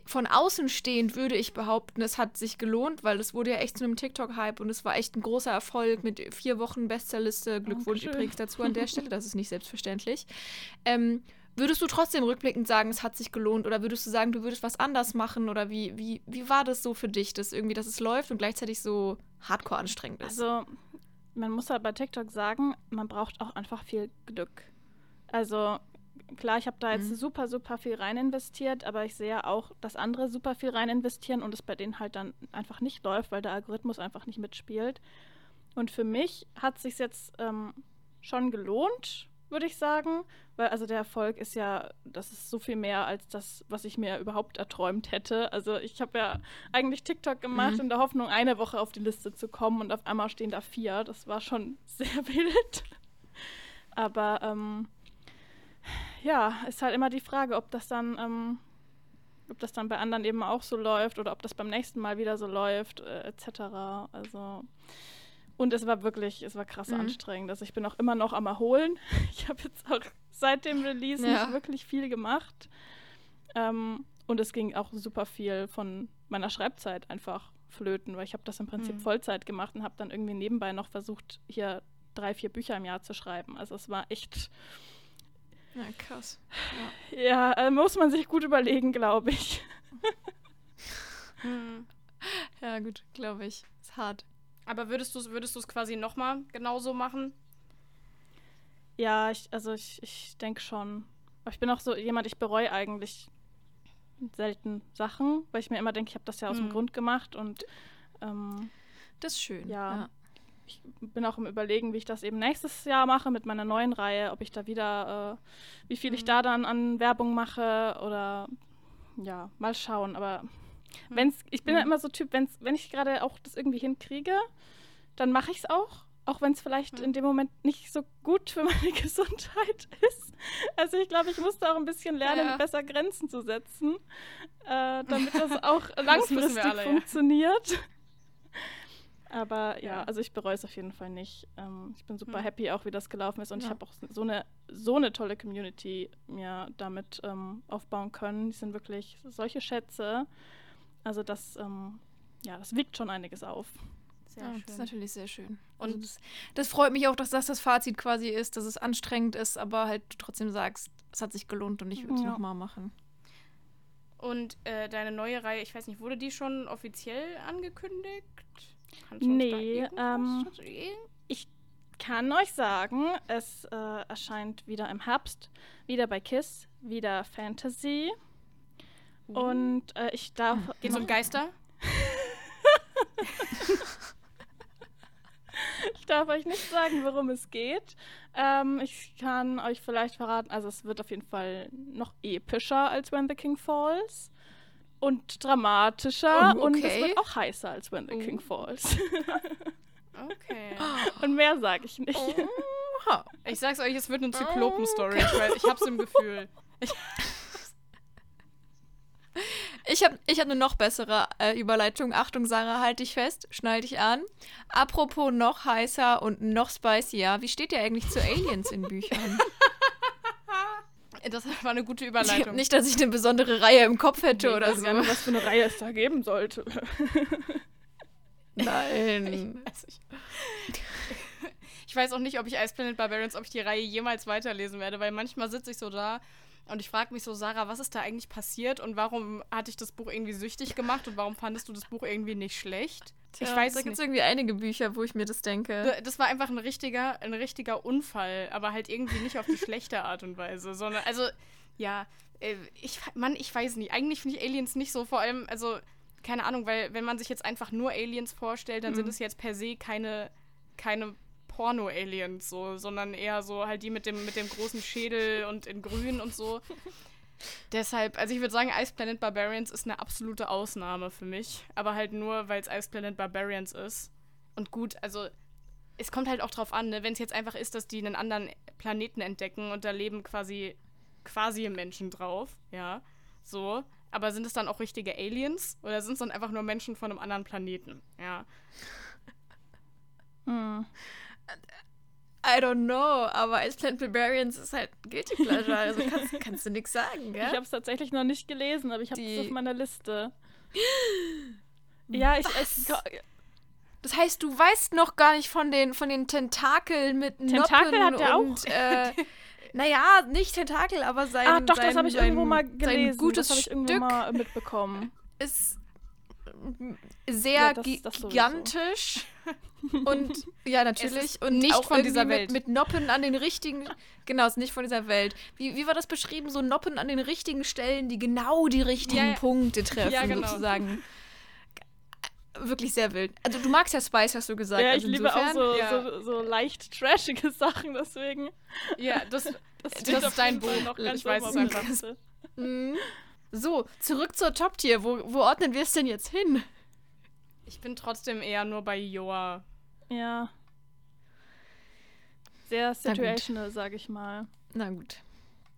[SPEAKER 1] von außen stehend würde ich behaupten, es hat sich gelohnt, weil es wurde ja echt zu einem TikTok-Hype und es war echt ein großer Erfolg mit vier Wochen Bestsellerliste. Glückwunsch Dankeschön. übrigens dazu an der (laughs) Stelle, das ist nicht selbstverständlich. Ähm, würdest du trotzdem rückblickend sagen, es hat sich gelohnt oder würdest du sagen, du würdest was anders machen oder wie, wie, wie war das so für dich, dass irgendwie, dass es läuft und gleichzeitig so hardcore anstrengend ist?
[SPEAKER 3] Also man muss halt bei TikTok sagen, man braucht auch einfach viel Glück. Also klar, ich habe da jetzt mhm. super, super viel rein investiert, aber ich sehe auch, dass andere super viel rein investieren und es bei denen halt dann einfach nicht läuft, weil der Algorithmus einfach nicht mitspielt. Und für mich hat es sich jetzt ähm, schon gelohnt, würde ich sagen. Weil also der Erfolg ist ja, das ist so viel mehr als das, was ich mir überhaupt erträumt hätte. Also ich habe ja eigentlich TikTok gemacht mhm. in der Hoffnung, eine Woche auf die Liste zu kommen und auf einmal stehen da vier. Das war schon sehr (laughs) wild. Aber ähm, ja, ist halt immer die Frage, ob das dann, ähm, ob das dann bei anderen eben auch so läuft oder ob das beim nächsten Mal wieder so läuft, äh, etc. Also und es war wirklich, es war krass mhm. anstrengend. Also ich bin auch immer noch am Erholen. (laughs) Ich habe jetzt auch seit dem Release ja. nicht wirklich viel gemacht. Ähm, und es ging auch super viel von meiner Schreibzeit einfach flöten, weil ich habe das im Prinzip mhm. Vollzeit gemacht und habe dann irgendwie nebenbei noch versucht, hier drei, vier Bücher im Jahr zu schreiben. Also es war echt.
[SPEAKER 1] Ja, krass.
[SPEAKER 3] Ja, ja äh, muss man sich gut überlegen, glaube ich. (laughs)
[SPEAKER 1] hm. Ja, gut, glaube ich. Ist hart.
[SPEAKER 2] Aber würdest du es würdest quasi nochmal genauso machen?
[SPEAKER 3] Ja, ich, also ich, ich denke schon. Aber ich bin auch so jemand, ich bereue eigentlich selten Sachen, weil ich mir immer denke, ich habe das ja aus mhm. dem Grund gemacht und ähm,
[SPEAKER 1] das ist schön.
[SPEAKER 3] Ja, ja, Ich bin auch im Überlegen, wie ich das eben nächstes Jahr mache mit meiner neuen Reihe, ob ich da wieder, äh, wie viel mhm. ich da dann an Werbung mache oder ja, mal schauen. Aber Wenn's, ich bin mhm. ja immer so Typ, wenn's, wenn ich gerade auch das irgendwie hinkriege, dann mache ich es auch. Auch wenn es vielleicht mhm. in dem Moment nicht so gut für (laughs) meine Gesundheit ist. Also ich glaube, ich musste auch ein bisschen lernen, ja. besser Grenzen zu setzen, äh, (laughs) damit das auch langfristig alle, funktioniert. Ja. Aber ja, also ich bereue es auf jeden Fall nicht. Ähm, ich bin super mhm. happy, auch wie das gelaufen ist. Und ja. ich habe auch so eine, so eine tolle Community mir damit ähm, aufbauen können. Die sind wirklich solche Schätze. Also das, ähm, ja, das wiegt schon einiges auf.
[SPEAKER 1] Sehr ja, schön. Das ist natürlich sehr schön. Und also das, das, freut mich auch, dass das das Fazit quasi ist, dass es anstrengend ist, aber halt trotzdem sagst, es hat sich gelohnt und ich würde es ja. nochmal machen.
[SPEAKER 2] Und äh, deine neue Reihe, ich weiß nicht, wurde die schon offiziell angekündigt?
[SPEAKER 3] nee, ähm, ich kann euch sagen, es äh, erscheint wieder im Herbst, wieder bei KISS, wieder Fantasy. Und äh, ich darf.
[SPEAKER 2] Geht es um Geister? (laughs)
[SPEAKER 3] ich darf euch nicht sagen, worum es geht. Ähm, ich kann euch vielleicht verraten, also es wird auf jeden Fall noch epischer als When the King Falls und dramatischer
[SPEAKER 1] Oh,
[SPEAKER 3] und es
[SPEAKER 1] okay.
[SPEAKER 3] wird auch heißer als When the
[SPEAKER 2] Oh.
[SPEAKER 3] King Falls.
[SPEAKER 2] Okay. (laughs)
[SPEAKER 3] und mehr sage ich nicht.
[SPEAKER 1] Oha.
[SPEAKER 2] Ich sag's euch, es wird eine Zyklopen-Story. Ich, weiß- ich hab's im Gefühl.
[SPEAKER 1] Ich habe ich hab eine noch bessere äh, Überleitung. Achtung, Sarah, halt dich fest, schnall dich an. Apropos noch heißer und noch spicier, wie steht ihr eigentlich zu Aliens in Büchern? (laughs)
[SPEAKER 2] Das war eine gute
[SPEAKER 1] Ich
[SPEAKER 2] Überleitung.
[SPEAKER 1] nicht, dass ich eine besondere Reihe im Kopf hätte oder
[SPEAKER 3] weiß
[SPEAKER 1] so.
[SPEAKER 3] nicht, was für eine Reihe es da geben sollte.
[SPEAKER 1] Nein.
[SPEAKER 2] Also (laughs) ich, ich weiß auch nicht, ob ich Ice Planet Barbarians, ob ich die Reihe jemals weiterlesen werde, weil manchmal sitze ich so da und ich frage mich so, Sarah, was ist da eigentlich passiert und warum hat dich das Buch irgendwie süchtig gemacht und warum fandest du das Buch irgendwie nicht schlecht? ich
[SPEAKER 1] Ja,
[SPEAKER 2] weiß
[SPEAKER 1] da
[SPEAKER 2] es
[SPEAKER 1] gibt es irgendwie einige Bücher, wo ich mir das denke.
[SPEAKER 2] Da- Das war einfach ein richtiger, ein richtiger Unfall, aber halt irgendwie nicht auf die schlechte Art und Weise, sondern, also, ja, äh, ich, Mann, ich weiß nicht. Eigentlich finde ich Aliens nicht so, vor allem, also, keine Ahnung, weil wenn man sich jetzt einfach nur Aliens vorstellt, dann sind es jetzt per se keine, keine Porno-Aliens, so, sondern eher so halt die mit dem, mit dem großen Schädel und in grün und so. (laughs) Deshalb, also ich würde sagen, Ice Planet Barbarians ist eine absolute Ausnahme für mich. Aber halt nur, weil es Ice Planet Barbarians ist. Und gut, also es kommt halt auch drauf an, ne? wenn es jetzt einfach ist, dass die einen anderen Planeten entdecken und da leben quasi quasi Menschen drauf, ja, so. Aber sind es dann auch richtige Aliens oder sind es dann einfach nur Menschen von einem anderen Planeten, ja?
[SPEAKER 3] Hm.
[SPEAKER 1] I don't know, aber Ice Planet Barbarians ist halt Guilty Pleasure, also kannst, kannst du nichts sagen, gell?
[SPEAKER 3] Ich habe es tatsächlich noch nicht gelesen, aber ich habe es auf meiner Liste. (gasps) Ja, ich, ich
[SPEAKER 1] Das heißt, du weißt noch gar nicht von den, von den Tentakeln mit
[SPEAKER 3] Tentakel
[SPEAKER 1] Noppen
[SPEAKER 3] hat er
[SPEAKER 1] und, Äh, (laughs) naja, nicht Tentakel, aber sein
[SPEAKER 3] Ah, doch,
[SPEAKER 1] sein,
[SPEAKER 3] das habe ich
[SPEAKER 1] sein,
[SPEAKER 3] irgendwo mal
[SPEAKER 1] Sein
[SPEAKER 3] gelesen.
[SPEAKER 1] gutes
[SPEAKER 3] das habe ich irgendwo
[SPEAKER 1] Stück
[SPEAKER 3] mal mitbekommen. (laughs)
[SPEAKER 1] ist sehr
[SPEAKER 3] Ja, das- das
[SPEAKER 1] gigantisch (laughs) und ja, natürlich. und
[SPEAKER 2] nicht von dieser Welt.
[SPEAKER 1] Mit, mit Noppen an den richtigen, genau, ist nicht von dieser Welt. Wie, wie war das beschrieben? So Noppen an den richtigen Stellen, die genau die richtigen
[SPEAKER 2] Ja.
[SPEAKER 1] Punkte treffen,
[SPEAKER 2] Ja, genau.
[SPEAKER 1] sozusagen. Wirklich sehr wild. Also du magst ja Spice, hast du gesagt.
[SPEAKER 3] Ja, ich
[SPEAKER 1] also
[SPEAKER 3] liebe auch so, so, so leicht trashige Sachen, deswegen.
[SPEAKER 2] Ja, das, (laughs)
[SPEAKER 3] Das,
[SPEAKER 2] Das ist dein Buch.
[SPEAKER 3] Noch ganz
[SPEAKER 2] Ich weiß es einfach.
[SPEAKER 1] Mhm. So, zurück zur Top-Tier. Wo, wo ordnen wir es denn jetzt hin?
[SPEAKER 2] ich bin trotzdem eher nur bei Joa.
[SPEAKER 3] Ja. Sehr situational, sage ich mal.
[SPEAKER 1] Na gut.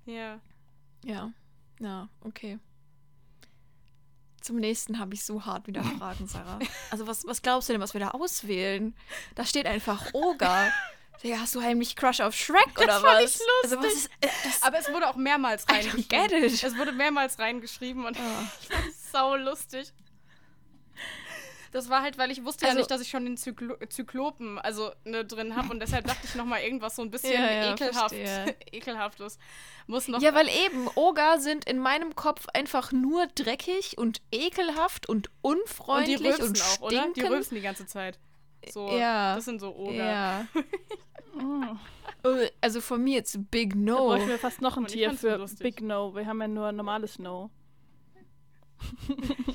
[SPEAKER 2] Ja.
[SPEAKER 1] Ja. Ja, okay. Zum nächsten habe ich so hart wieder Fragen, Sarah. (laughs) Also was, was glaubst du denn, was wir da auswählen? Da steht einfach Oga. (laughs) Ja, hast du heimlich Crush auf Shrek oder
[SPEAKER 2] fand
[SPEAKER 1] was?
[SPEAKER 2] ich
[SPEAKER 1] Also was ist äh, das?
[SPEAKER 2] Aber es wurde auch mehrmals reingeschrieben. Es wurde mehrmals reingeschrieben und
[SPEAKER 1] Ah. (laughs)
[SPEAKER 2] ich fand es sau lustig. Das war halt, weil ich wusste ja
[SPEAKER 1] Also-
[SPEAKER 2] nicht, dass ich schon den Zyklo Zyklopen also ne, drin habe und deshalb dachte ich noch mal irgendwas so ein bisschen
[SPEAKER 1] Ja, ja,
[SPEAKER 2] ekelhaft, (laughs) ekelhaftes. Muss noch
[SPEAKER 1] Ja, weil eben Oga sind in meinem Kopf einfach nur dreckig und ekelhaft und
[SPEAKER 2] und die
[SPEAKER 1] unfreundlich
[SPEAKER 2] rülpsen
[SPEAKER 1] und,
[SPEAKER 2] auch, oder? Die rülpsen die ganze Zeit. So,
[SPEAKER 1] Ja.
[SPEAKER 2] das sind so Oger.
[SPEAKER 1] Ja. (laughs) Äh, (laughs) Also von mir jetzt Big
[SPEAKER 3] Da
[SPEAKER 1] No.
[SPEAKER 3] bräuchten wir fast noch ein Tier für
[SPEAKER 2] lustig.
[SPEAKER 3] Big No. Wir haben ja nur normales No.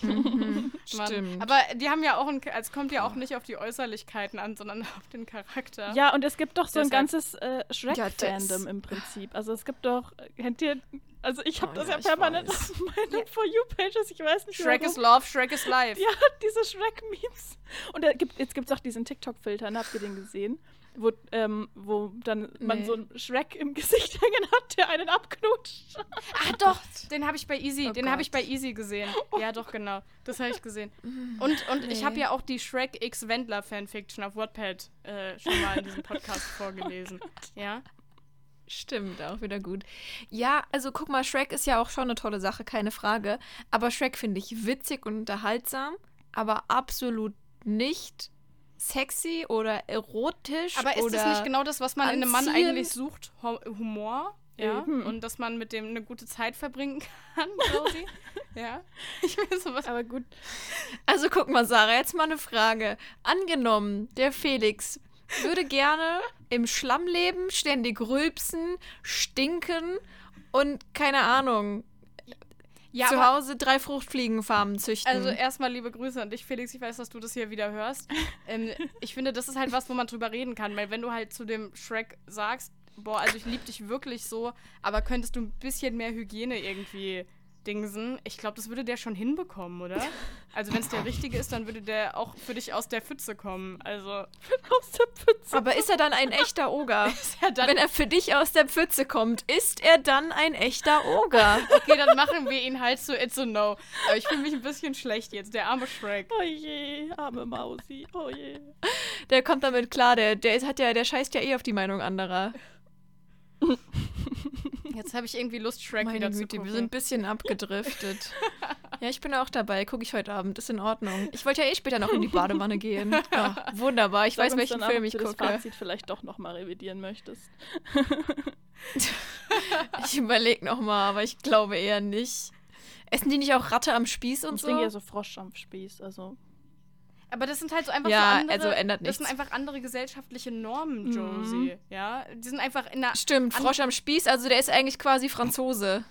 [SPEAKER 1] Mhm. (laughs) Stimmt.
[SPEAKER 2] Aber die haben ja auch ein, es kommt ja auch nicht auf die Äußerlichkeiten an, sondern (laughs) auf den Charakter.
[SPEAKER 3] Ja, und es gibt doch so ein
[SPEAKER 2] Deshalb-
[SPEAKER 3] ganzes äh, Shrek-Fandom
[SPEAKER 1] das-
[SPEAKER 3] im Prinzip. Also es gibt doch, kennt ihr, also ich habe
[SPEAKER 1] Oh
[SPEAKER 3] das
[SPEAKER 1] ja,
[SPEAKER 3] ja permanent
[SPEAKER 1] weiß.
[SPEAKER 3] auf meinen For You-Pages, ich weiß nicht
[SPEAKER 2] Shrek
[SPEAKER 3] warum.
[SPEAKER 2] is love, Shrek is life.
[SPEAKER 3] Ja, diese Shrek-Memes. Und da gibt, jetzt gibt es auch diesen TikTok-Filter, ne? habt ihr den gesehen? Wo, ähm, wo dann man
[SPEAKER 1] Nee.
[SPEAKER 3] so einen Shrek im Gesicht (laughs) hängen hat, der einen abknutscht.
[SPEAKER 2] Ah, doch, den habe ich bei Easy,
[SPEAKER 1] Oh
[SPEAKER 2] den habe ich bei. Easy gesehen. (laughs) Ja, doch, genau. Das habe ich gesehen. Und, und ich
[SPEAKER 1] Nee.
[SPEAKER 2] habe ja auch die Shrek X Wendler Fanfiction auf Wattpad äh, schon mal in diesem Podcast (laughs) vorgelesen. Ja?
[SPEAKER 1] Stimmt, auch wieder gut. Ja, also guck mal, Shrek ist ja auch schon eine tolle Sache, keine Frage. Aber Shrek finde ich witzig und unterhaltsam, aber absolut nicht sexy oder erotisch.
[SPEAKER 2] Aber ist das nicht genau das, was man in einem Mann eigentlich sucht? Humor? Ja.
[SPEAKER 3] Eben.
[SPEAKER 2] Und dass man mit dem eine gute Zeit verbringen kann, (laughs) Josie? ja. Ich will sowas.
[SPEAKER 3] Aber gut,
[SPEAKER 1] Also guck mal, Sarah, jetzt mal eine Frage. Angenommen, der Felix würde gerne im Schlamm leben, ständig rülpsen, stinken und keine Ahnung. Ja, Zu Hause drei Fruchtfliegenfarmen züchten.
[SPEAKER 2] Also erstmal liebe Grüße an dich, Felix. Ich weiß, dass du das hier wieder hörst. (laughs) ähm, ich finde, das ist halt was, wo man drüber reden kann, weil wenn du halt zu dem Shrek sagst, boah, also ich liebe dich wirklich so, aber könntest du ein bisschen mehr Hygiene irgendwie Dingsen. Ich glaube, das würde der schon hinbekommen, oder? Also, wenn es der richtige ist, dann würde der auch für dich aus der Pfütze kommen. Also. (laughs)
[SPEAKER 1] Aus der Pfütze. Aber ist er dann ein echter Oger? (laughs) er wenn er für dich aus der Pfütze kommt, ist er dann ein echter Oger? (laughs)
[SPEAKER 2] okay, dann machen wir ihn halt zu It's a No. Aber ich fühle mich ein bisschen schlecht jetzt, der arme Shrek.
[SPEAKER 3] Oh je, arme Mausi. Oh je.
[SPEAKER 1] Der kommt damit klar, der, der, hat ja, der scheißt ja eh auf die Meinung anderer.
[SPEAKER 2] Jetzt habe ich irgendwie Lust, Shrek Meine wieder Güte, zu gucken.
[SPEAKER 1] Wir sind ein bisschen abgedriftet. (laughs) ja, ich bin auch dabei. Gucke ich heute Abend. Ist in Ordnung. Ich wollte ja eh später noch in die Badewanne gehen. (laughs) Ja, wunderbar. Ich Sag weiß, welchen Film ich gucke. Das
[SPEAKER 3] Fazit vielleicht doch noch mal revidieren möchtest. (laughs)
[SPEAKER 1] ich überlege noch mal, aber ich glaube eher nicht. Essen die nicht auch Ratte am Spieß und
[SPEAKER 3] ich
[SPEAKER 1] so?
[SPEAKER 3] Ich denke ja so Frosch am Spieß. Also
[SPEAKER 2] aber das sind halt so einfach
[SPEAKER 1] ja,
[SPEAKER 2] so andere,
[SPEAKER 1] also ändert nichts.
[SPEAKER 2] Das sind einfach andere gesellschaftliche Normen, mhm. Josie. Mhm. Ja, die sind einfach in der
[SPEAKER 1] Stimmt, Frosch am Spieß, also der ist eigentlich quasi Franzose.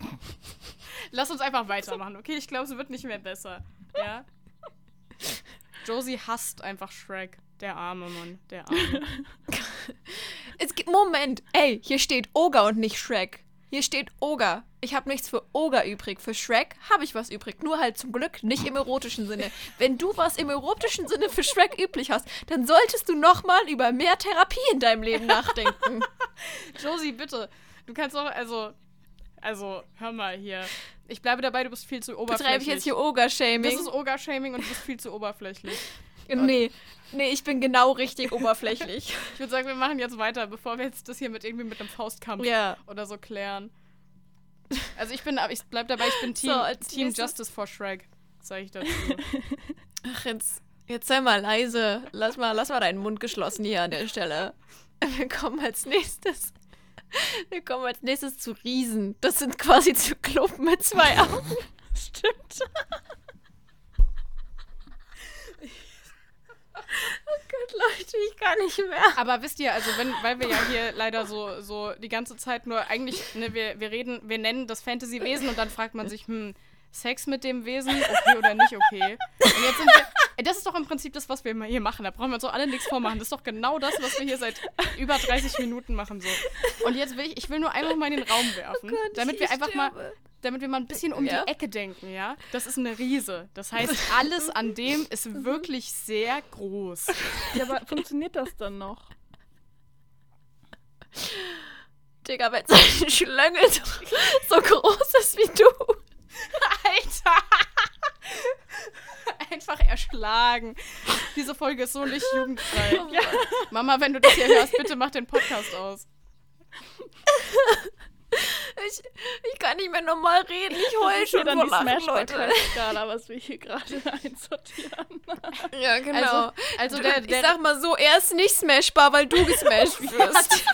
[SPEAKER 1] (laughs)
[SPEAKER 2] Lass uns einfach weitermachen, okay? Ich glaube, es wird nicht mehr besser. Ja. Josie hasst einfach Shrek. Der arme Mann, der arme. (laughs)
[SPEAKER 1] es gibt Moment, ey, hier steht Oga und nicht Shrek. Hier steht Oger. Ich habe nichts für Oger übrig. Für Shrek habe ich was übrig. Nur halt zum Glück nicht im erotischen Sinne. Wenn du was im erotischen Sinne für Shrek üblich hast, dann solltest du nochmal über mehr Therapie in deinem Leben nachdenken. (laughs)
[SPEAKER 2] Josie, bitte. Du kannst doch, also, also, hör mal hier. Ich bleibe dabei, du bist viel zu oberflächlich.
[SPEAKER 1] Betreibe ich jetzt hier Oger-Shaming? Das
[SPEAKER 2] ist Oger-Shaming und du bist viel zu oberflächlich. (laughs)
[SPEAKER 1] Nee, nee, ich bin genau richtig oberflächlich. (laughs)
[SPEAKER 2] Ich würde sagen, wir machen jetzt weiter, bevor wir jetzt das hier mit irgendwie mit einem Faustkampf
[SPEAKER 1] ja.
[SPEAKER 2] oder so klären. Also ich bin, ich bleib dabei, ich bin Team, so, Team Justice for Shrek, sage ich dazu. (laughs)
[SPEAKER 1] Ach, jetzt, jetzt sei mal leise. Lass mal, lass mal deinen Mund geschlossen hier an der Stelle. Wir kommen als nächstes. Wir kommen als nächstes zu Riesen. Das sind quasi Zyklopen mit zwei Augen. (laughs)
[SPEAKER 3] Stimmt.
[SPEAKER 1] Oh Gott, (laughs) Leute, ich kann nicht mehr.
[SPEAKER 2] Aber wisst ihr, also wenn, weil wir ja hier leider so, so die ganze Zeit nur eigentlich, ne, wir, wir reden, wir nennen das Fantasy-Wesen und dann fragt man sich, hm, Sex mit dem Wesen, okay oder nicht okay. Und jetzt sind wir, das ist doch im Prinzip das, was wir hier machen. Da brauchen wir uns doch alle nichts vormachen. Das ist doch genau das, was wir hier seit über 30 Minuten machen. So. Und jetzt will ich, ich will nur einfach mal in den Raum werfen, oh Gott, damit wir einfach sterbe. mal damit wir mal ein bisschen um ja. die Ecke denken, ja? Das ist eine Riese. Das heißt, (laughs) alles an dem ist wirklich sehr groß.
[SPEAKER 3] Ja, aber funktioniert das dann noch?
[SPEAKER 1] Digga, wenn seine (laughs) Schlöngel so, so groß ist wie du.
[SPEAKER 2] Alter! (laughs) Einfach erschlagen. Diese Folge ist so nicht jugendfrei. Oh ja. Mama, wenn du das hier hörst, bitte mach den Podcast aus.
[SPEAKER 1] Ich, ich kann nicht mehr normal reden. Ich heul schon dann vor Lachen, Leute.
[SPEAKER 3] Skala, was wir hier gerade (laughs) einsortieren.
[SPEAKER 1] Ja, genau. Also, also der, der, ich sag mal so, er ist nicht smashbar, weil du gesmashed (laughs) wirst.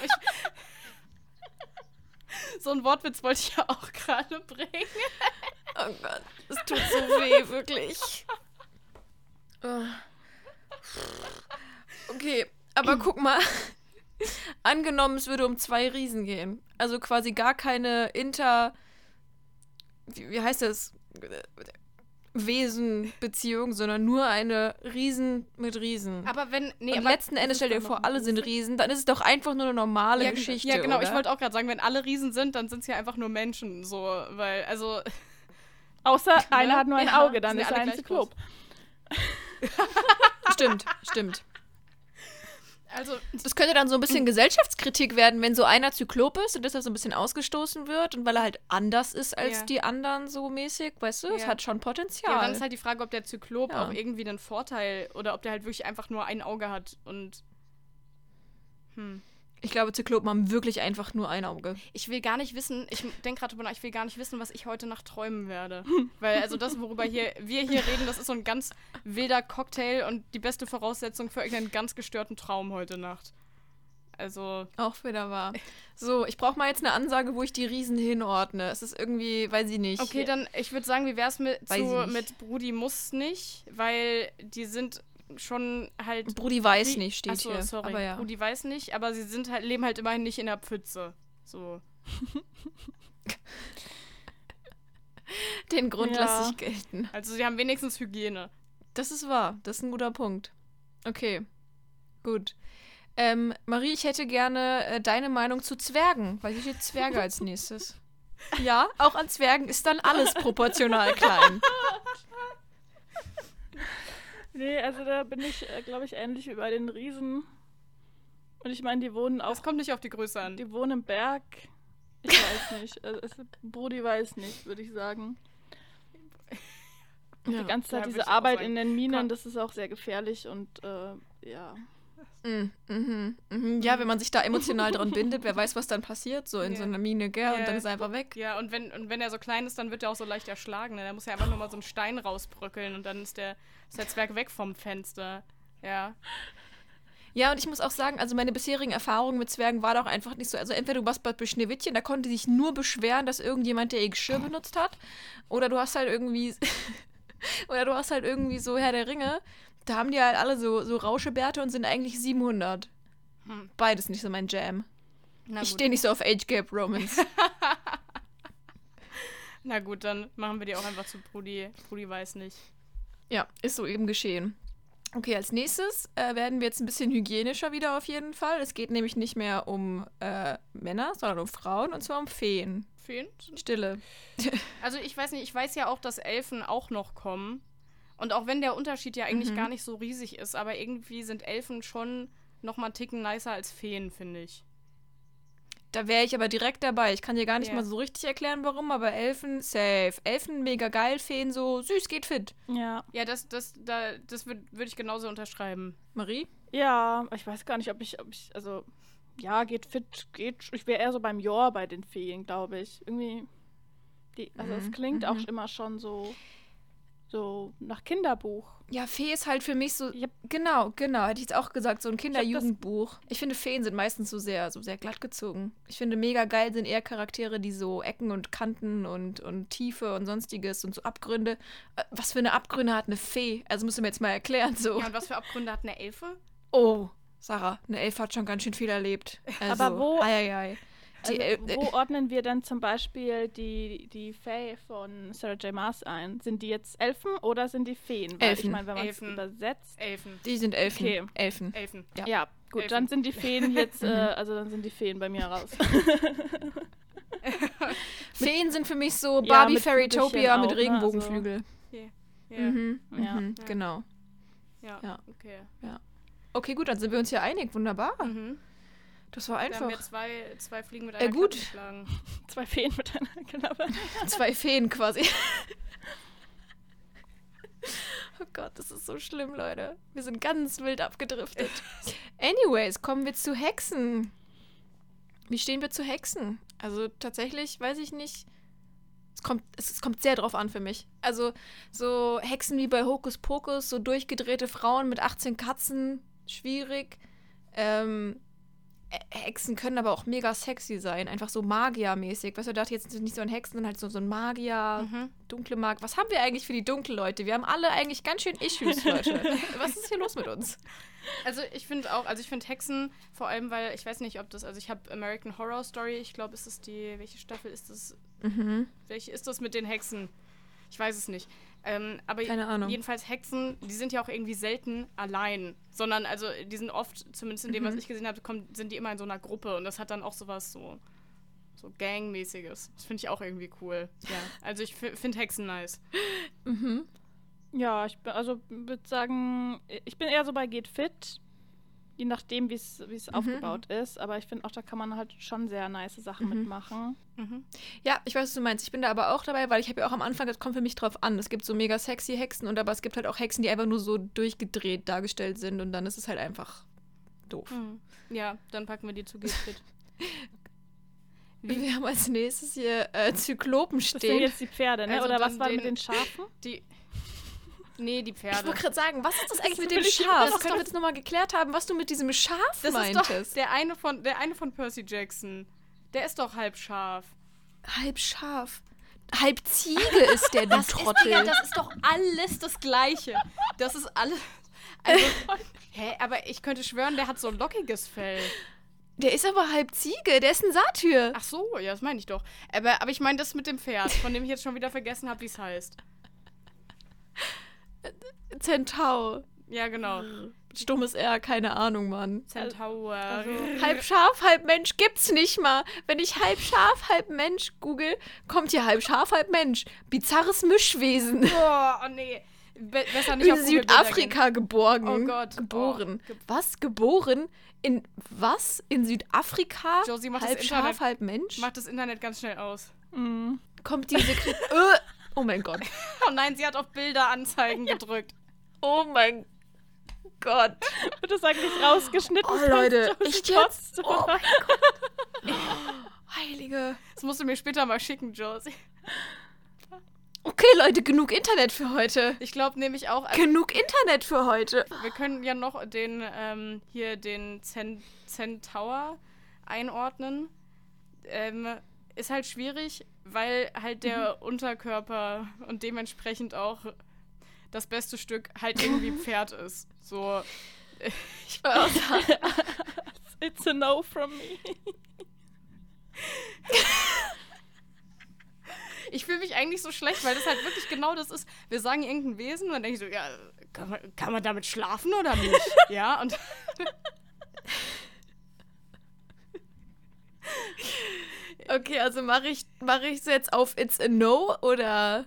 [SPEAKER 2] so ein Wortwitz wollte ich ja auch gerade bringen.
[SPEAKER 1] Oh Gott, es tut so weh, wirklich. Oh. (laughs) Okay, aber guck mal. Angenommen, es würde um zwei Riesen gehen. Also quasi gar keine Inter. Wie, wie heißt das? Wesenbeziehung, sondern nur eine Riesen mit Riesen.
[SPEAKER 2] Aber wenn, nee,
[SPEAKER 1] und letzten Endes stell dir vor, alle sind Riesen, dann ist es doch einfach nur eine normale
[SPEAKER 2] ja,
[SPEAKER 1] Geschichte.
[SPEAKER 2] Ja, genau,
[SPEAKER 1] oder?
[SPEAKER 2] ich wollte auch gerade sagen, wenn alle Riesen sind, dann sind es ja einfach nur Menschen, so, weil, also.
[SPEAKER 3] Außer (laughs) ne? einer hat nur ein Auge, dann ist er ein Zyklop. (laughs)
[SPEAKER 1] stimmt, stimmt. Also, das könnte dann so ein bisschen (clears throat) Gesellschaftskritik werden, wenn so einer Zyklop ist und deshalb so ein bisschen ausgestoßen wird und weil er halt anders ist als ja. die anderen so mäßig, weißt du, ja. es hat schon Potenzial. Ja,
[SPEAKER 2] dann ist halt die Frage, ob der Zyklop ja. auch irgendwie einen Vorteil oder ob der halt wirklich einfach nur ein Auge hat und
[SPEAKER 1] hm. Ich glaube, Zyklopen haben wirklich einfach nur ein Auge.
[SPEAKER 2] Ich will gar nicht wissen, ich denke gerade drüber nach, ich will gar nicht wissen, was ich heute Nacht träumen werde. (laughs) Weil, also das, worüber hier, wir hier reden, das ist so ein ganz wilder Cocktail und die beste Voraussetzung für irgendeinen ganz gestörten Traum heute Nacht. Also.
[SPEAKER 1] Auch wieder wahr. So, ich brauche mal jetzt eine Ansage, wo ich die Riesen hinordne. Es ist irgendwie, weiß ich nicht.
[SPEAKER 2] Okay, dann, ich würde sagen, wie wäre es mit, mit Brudi muss nicht, weil die sind schon halt.
[SPEAKER 1] Brudi weiß nicht, steht Achso, hier.
[SPEAKER 2] sorry. Aber ja. Brudi weiß nicht, aber sie sind halt, leben halt immerhin nicht in der Pfütze. So. (laughs)
[SPEAKER 1] Den Grund
[SPEAKER 3] Ja.
[SPEAKER 1] lasse ich gelten.
[SPEAKER 2] Also sie haben wenigstens Hygiene.
[SPEAKER 1] Das ist wahr. Das ist ein guter Punkt. Okay. Gut. Ähm, Marie, ich hätte gerne äh, deine Meinung zu Zwergen, weil hier steht Zwerge als (laughs) nächstes. Ja, (laughs) auch an Zwergen ist dann alles proportional klein.
[SPEAKER 3] Nee, also da bin ich, äh, glaube ich, ähnlich wie bei den Riesen. Und ich meine, die wohnen auch,
[SPEAKER 2] Das kommt nicht auf die Größe an.
[SPEAKER 3] die wohnen im Berg. Ich weiß nicht. Also, es, Brudi weiß nicht, würde ich sagen.
[SPEAKER 1] Ja.
[SPEAKER 3] Die ganze
[SPEAKER 2] Ja,
[SPEAKER 3] Zeit
[SPEAKER 2] würd
[SPEAKER 3] diese Arbeit in den Minen,
[SPEAKER 2] Komm.
[SPEAKER 3] das ist auch sehr gefährlich und äh, ja.
[SPEAKER 1] Mm, mhm, mhm. Ja, wenn man sich da emotional dran bindet, wer weiß, was dann passiert, so in
[SPEAKER 2] Ja.
[SPEAKER 1] so einer Mine, gell? Und
[SPEAKER 2] Ja.
[SPEAKER 1] dann ist er einfach weg.
[SPEAKER 2] Ja, und wenn, und wenn er so klein ist, dann wird er auch so leicht erschlagen. Ne? Da muss er einfach nur mal so einen Stein rausbröckeln und dann ist der, ist der Zwerg weg vom Fenster. Ja.
[SPEAKER 1] Ja, und ich muss auch sagen, also meine bisherigen Erfahrungen mit Zwergen waren auch einfach nicht so. Also entweder du warst bei Schneewittchen, da konnte sich nur beschweren, dass irgendjemand der ihr Geschirr benutzt hat. Oder du hast halt irgendwie. (laughs) oder du hast halt irgendwie so Herr der Ringe. Da haben die halt alle so, so Rauschebärte und sind eigentlich 700.
[SPEAKER 2] Hm.
[SPEAKER 1] Beides nicht so mein Jam.
[SPEAKER 2] Na
[SPEAKER 1] ich stehe nicht so auf Age Gap Romans. (laughs)
[SPEAKER 2] Na gut, dann machen wir die auch einfach zu Brudi. Brudi weiß nicht.
[SPEAKER 1] ja, ist so eben geschehen. Okay, als nächstes äh, werden wir jetzt ein bisschen hygienischer wieder auf jeden Fall. Es geht nämlich nicht mehr um äh, Männer, sondern um Frauen und zwar um Feen.
[SPEAKER 2] Feen?
[SPEAKER 1] Stille.
[SPEAKER 2] Also ich weiß nicht, ich weiß ja auch, dass Elfen auch noch kommen. Und auch wenn der Unterschied ja eigentlich
[SPEAKER 1] Mhm.
[SPEAKER 2] gar nicht so riesig ist, aber irgendwie sind Elfen schon noch mal einen Ticken nicer als Feen, finde ich.
[SPEAKER 1] Da wäre ich aber direkt dabei. Ich kann dir gar nicht
[SPEAKER 2] Ja.
[SPEAKER 1] mal so richtig erklären, warum, aber Elfen, safe. Elfen, mega geil, Feen so, süß, geht fit.
[SPEAKER 3] Ja.
[SPEAKER 2] Ja, das, das, da, das würde würd ich genauso unterschreiben.
[SPEAKER 1] Marie?
[SPEAKER 3] Ja, ich weiß gar nicht, ob ich, ob ich, also, ja, geht fit, geht. Ich wäre eher so beim Jor bei den Feen, glaube ich. Irgendwie. Die, also es
[SPEAKER 1] Mhm,
[SPEAKER 3] klingt
[SPEAKER 1] mhm.
[SPEAKER 3] auch immer schon so, so nach Kinderbuch.
[SPEAKER 1] Ja, Fee ist halt für mich so,
[SPEAKER 3] Ich hab-
[SPEAKER 1] genau, genau, hätte ich jetzt auch gesagt, so ein Kinderjugendbuch. Ich finde, Feen sind meistens so sehr, so sehr glatt gezogen. Ich finde, mega geil sind eher Charaktere, die so Ecken und Kanten und, und Tiefe und sonstiges und so Abgründe. Äh, Was für eine Abgründe hat eine Fee? Also musst du mir jetzt mal erklären, so.
[SPEAKER 2] Ja, und was für Abgründe hat eine Elfe?
[SPEAKER 1] Oh, Sarah, eine Elfe hat schon ganz schön viel erlebt. Also,
[SPEAKER 3] Aber wo-
[SPEAKER 1] Ei, ei, ei. Die
[SPEAKER 3] Also,
[SPEAKER 1] El-
[SPEAKER 3] wo ordnen wir denn zum Beispiel die, die Fae von Sarah J. Maas ein? Sind die jetzt Elfen oder sind die Feen? Weil
[SPEAKER 1] Elfen.
[SPEAKER 3] ich meine, wenn man es
[SPEAKER 2] Elfen.
[SPEAKER 3] übersetzt.
[SPEAKER 2] Elfen.
[SPEAKER 1] Die sind Elfen.
[SPEAKER 3] Okay.
[SPEAKER 1] Elfen.
[SPEAKER 2] Elfen.
[SPEAKER 1] Ja.
[SPEAKER 3] Ja, gut,
[SPEAKER 2] Elfen.
[SPEAKER 3] dann sind die Feen (laughs) jetzt, äh, also dann sind die Feen bei mir raus. (laughs)
[SPEAKER 1] Feen sind für mich so
[SPEAKER 3] Ja,
[SPEAKER 1] Barbie
[SPEAKER 3] mit
[SPEAKER 1] Fairytopia mit
[SPEAKER 3] ne?
[SPEAKER 1] Regenbogenflügel.
[SPEAKER 2] Ja.
[SPEAKER 1] Mhm,
[SPEAKER 3] Ja.
[SPEAKER 1] mhm,
[SPEAKER 2] Ja.
[SPEAKER 1] Genau.
[SPEAKER 2] Ja.
[SPEAKER 1] Ja.
[SPEAKER 2] Okay.
[SPEAKER 1] Okay, gut, dann sind wir uns hier einig. Wunderbar.
[SPEAKER 2] Mhm.
[SPEAKER 1] Das war
[SPEAKER 2] Da haben wir
[SPEAKER 1] einfach.
[SPEAKER 2] zwei, zwei Fliegen mit
[SPEAKER 1] Äh,
[SPEAKER 2] einer
[SPEAKER 1] gut.
[SPEAKER 2] Klappe geschlagen. (laughs)
[SPEAKER 3] Zwei Feen mit einer (laughs) Klappe.
[SPEAKER 1] Zwei Feen quasi. (laughs) Oh Gott, das ist so schlimm, Leute. Wir sind ganz wild abgedriftet. Anyways, kommen wir zu Hexen. Wie stehen wir zu Hexen? Also tatsächlich weiß ich nicht. Es kommt, es, kommt sehr drauf an für mich. Also so Hexen wie bei Hokus Pokus, so durchgedrehte Frauen mit 18 Katzen, schwierig. Ähm, Hexen können aber auch mega sexy sein, einfach so Magiermäßig. Weißt du, da jetzt nicht so ein Hexen, sondern halt so, so ein Magier,
[SPEAKER 2] Mhm.
[SPEAKER 1] dunkle Mag. Was haben wir eigentlich für die dunklen Leute? Wir haben alle eigentlich ganz schön Issues, Leute. (laughs) Was ist hier los mit uns?
[SPEAKER 2] Also ich finde auch, also ich finde Hexen, vor allem, weil ich weiß nicht, ob das, also ich habe American Horror Story, ich glaube, ist das die, welche Staffel ist das,
[SPEAKER 1] Mhm.
[SPEAKER 2] welche ist das mit den Hexen? Ich weiß es nicht. Ähm, aber
[SPEAKER 1] Keine Ahnung.
[SPEAKER 2] jedenfalls Hexen, die sind ja auch irgendwie selten allein, sondern also die sind oft, zumindest in dem, was
[SPEAKER 1] Mhm.
[SPEAKER 2] ich gesehen habe, kommen, sind die immer in so einer Gruppe und das hat dann auch sowas so, so Gang-mäßiges. Das finde ich auch irgendwie cool. Ja, also ich finde Hexen nice.
[SPEAKER 1] Mhm.
[SPEAKER 3] Ja, ich also würde sagen, ich bin eher so bei Geht Fit, je nachdem, wie es wie es
[SPEAKER 1] Mhm.
[SPEAKER 3] aufgebaut ist. Aber ich finde auch, da kann man halt schon sehr nice Sachen
[SPEAKER 1] Mhm.
[SPEAKER 3] mitmachen.
[SPEAKER 2] Mhm.
[SPEAKER 1] Ja, ich weiß, was du meinst. Ich bin da aber auch dabei, weil ich habe ja auch am Anfang, das kommt für mich drauf an. Es gibt so mega sexy Hexen und aber es gibt halt auch Hexen, die einfach nur so durchgedreht dargestellt sind und dann ist es halt einfach doof.
[SPEAKER 2] Mhm. Ja, dann packen wir die zu Gifted. (laughs)
[SPEAKER 1] Wir haben als nächstes hier äh, Zyklopen
[SPEAKER 3] Das sind
[SPEAKER 1] stehen.
[SPEAKER 3] jetzt die Pferde, ne?
[SPEAKER 2] Also
[SPEAKER 3] Oder was war
[SPEAKER 2] den-
[SPEAKER 3] mit den Schafen?
[SPEAKER 2] Die. Nee, die
[SPEAKER 1] Ich
[SPEAKER 2] Pferde.
[SPEAKER 1] wollte gerade sagen, was ist das eigentlich
[SPEAKER 3] Das
[SPEAKER 1] mit dem
[SPEAKER 3] ich-
[SPEAKER 1] Schaf?
[SPEAKER 2] das ist
[SPEAKER 1] können wir jetzt nochmal geklärt haben, was du mit diesem Schaf
[SPEAKER 2] Das ist
[SPEAKER 1] meintest.
[SPEAKER 2] doch der eine von der eine von Percy Jackson. Der ist doch halb scharf.
[SPEAKER 1] Halb Schaf. Halb Ziege ist der, du
[SPEAKER 2] Das
[SPEAKER 1] Trottel.
[SPEAKER 2] ist, Digga, das ist doch alles das Gleiche. Das ist alles. Also, hä, aber ich könnte schwören, der hat so ein lockiges Fell.
[SPEAKER 1] Der ist aber halb Ziege, der ist ein Satyr.
[SPEAKER 2] Ach so, ja, das meine ich doch. Aber, aber ich meine das mit dem Pferd, von dem ich jetzt schon wieder vergessen habe, wie es heißt.
[SPEAKER 1] Zentau.
[SPEAKER 2] Ja, genau.
[SPEAKER 1] Stummes R, keine Ahnung, Mann.
[SPEAKER 2] Centaur.
[SPEAKER 3] Also, (laughs)
[SPEAKER 1] Halb Schaf, halb Mensch gibt's nicht mal. Wenn ich halb Schaf, halb Mensch google, kommt hier halb Schaf, halb Mensch. Bizarres Mischwesen.
[SPEAKER 2] oh, oh nee. Be besser nicht auf
[SPEAKER 1] In
[SPEAKER 2] Bilder
[SPEAKER 1] Südafrika geborgen.
[SPEAKER 2] Oh Gott.
[SPEAKER 1] Geboren.
[SPEAKER 2] Oh, ge-
[SPEAKER 1] was? Geboren? In was? In Südafrika?
[SPEAKER 2] Josie, mach das
[SPEAKER 1] halb
[SPEAKER 2] Internet.
[SPEAKER 1] Schaf, halb Mensch?
[SPEAKER 2] gehen. Mach das Internet ganz schnell aus.
[SPEAKER 3] mm.
[SPEAKER 1] Kommt diese Kri (laughs) äh, Oh mein Gott. (laughs)
[SPEAKER 2] Oh nein, sie hat auf Bilder anzeigen (laughs) gedrückt.
[SPEAKER 1] Oh mein Gott.
[SPEAKER 3] Wird das eigentlich rausgeschnitten?
[SPEAKER 1] Oh, Leute, (laughs) echt jetzt? Oh
[SPEAKER 3] oder?
[SPEAKER 1] Heilige.
[SPEAKER 2] Das musst du mir später mal schicken, Josie.
[SPEAKER 1] Okay, Leute, genug Internet für heute.
[SPEAKER 2] Ich glaube nämlich auch, also
[SPEAKER 1] Genug Internet für heute.
[SPEAKER 2] wir können ja noch den, ähm, hier den Cen Centaur einordnen. Ähm, ist halt schwierig, weil halt der Unterkörper und dementsprechend auch das beste Stück halt (laughs) irgendwie Pferd ist. So, (laughs)
[SPEAKER 1] Ich war auch (laughs)
[SPEAKER 3] It's a no from me.
[SPEAKER 2] ich fühle mich eigentlich so schlecht, weil das halt wirklich genau das ist. Wir sagen irgendein Wesen und dann denke ich so, ja, kann man, kann man damit schlafen oder nicht? ja, und
[SPEAKER 1] Okay, also mache ich mache ich jetzt auf It's a No oder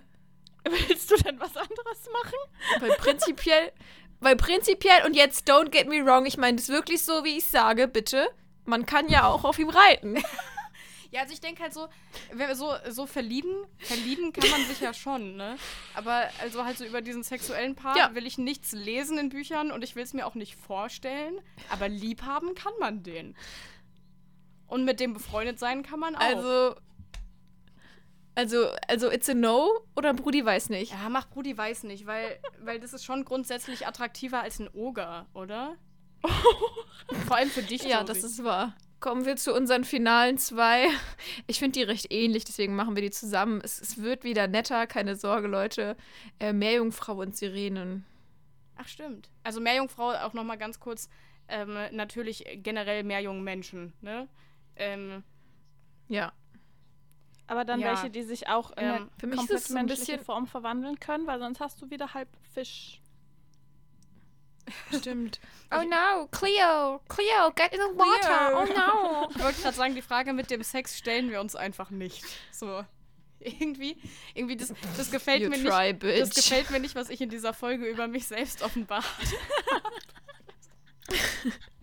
[SPEAKER 3] Willst du denn was anderes machen?
[SPEAKER 1] weil prinzipiell weil prinzipiell und jetzt don't get me wrong, ich meine das ist wirklich so wie ich sage, bitte. Man kann ja auch auf ihm reiten. (laughs)
[SPEAKER 2] Ja, also ich denke halt so, so, so verlieben, verlieben kann man sich ja schon, ne? Aber also halt so über diesen sexuellen Part
[SPEAKER 1] Ja.
[SPEAKER 2] will ich nichts lesen in Büchern und ich will es mir auch nicht vorstellen. Aber lieb haben kann man den. Und mit dem befreundet sein kann man auch.
[SPEAKER 1] Also also also It's a No oder Brudi weiß nicht.
[SPEAKER 2] ja, mach Brudi weiß nicht, weil, weil das ist schon grundsätzlich attraktiver als ein Oger, oder? (laughs) Vor allem für dich,
[SPEAKER 1] Ja, das ist wahr. Kommen wir zu unseren finalen zwei. Ich finde die recht ähnlich, deswegen machen wir die zusammen. Es, es wird wieder netter, keine Sorge, Leute. Äh, Meerjungfrau und Sirenen.
[SPEAKER 2] Ach, stimmt. Also Meerjungfrau auch noch mal ganz kurz. Ähm, natürlich generell Meerjungmenschen, ne? Ähm,
[SPEAKER 1] Ja.
[SPEAKER 3] Aber dann
[SPEAKER 2] Ja.
[SPEAKER 3] welche, die sich auch in
[SPEAKER 2] Ähm,
[SPEAKER 3] eine
[SPEAKER 1] für mich ist
[SPEAKER 3] komplett
[SPEAKER 1] es so ein bisschen-
[SPEAKER 3] Form verwandeln können, weil sonst hast du wieder halb Fisch. (laughs)
[SPEAKER 1] Stimmt. Oh no, Cleo, Cleo, get in the water.
[SPEAKER 2] Cleo.
[SPEAKER 1] Oh no. (laughs)
[SPEAKER 2] Ich wollte gerade sagen, die Frage mit dem Sex stellen wir uns einfach nicht. So. Irgendwie, irgendwie das, das gefällt
[SPEAKER 1] You
[SPEAKER 2] mir
[SPEAKER 1] try,
[SPEAKER 2] nicht.
[SPEAKER 1] bitch.
[SPEAKER 2] Das gefällt mir nicht, was ich in dieser Folge über mich selbst offenbart. (laughs)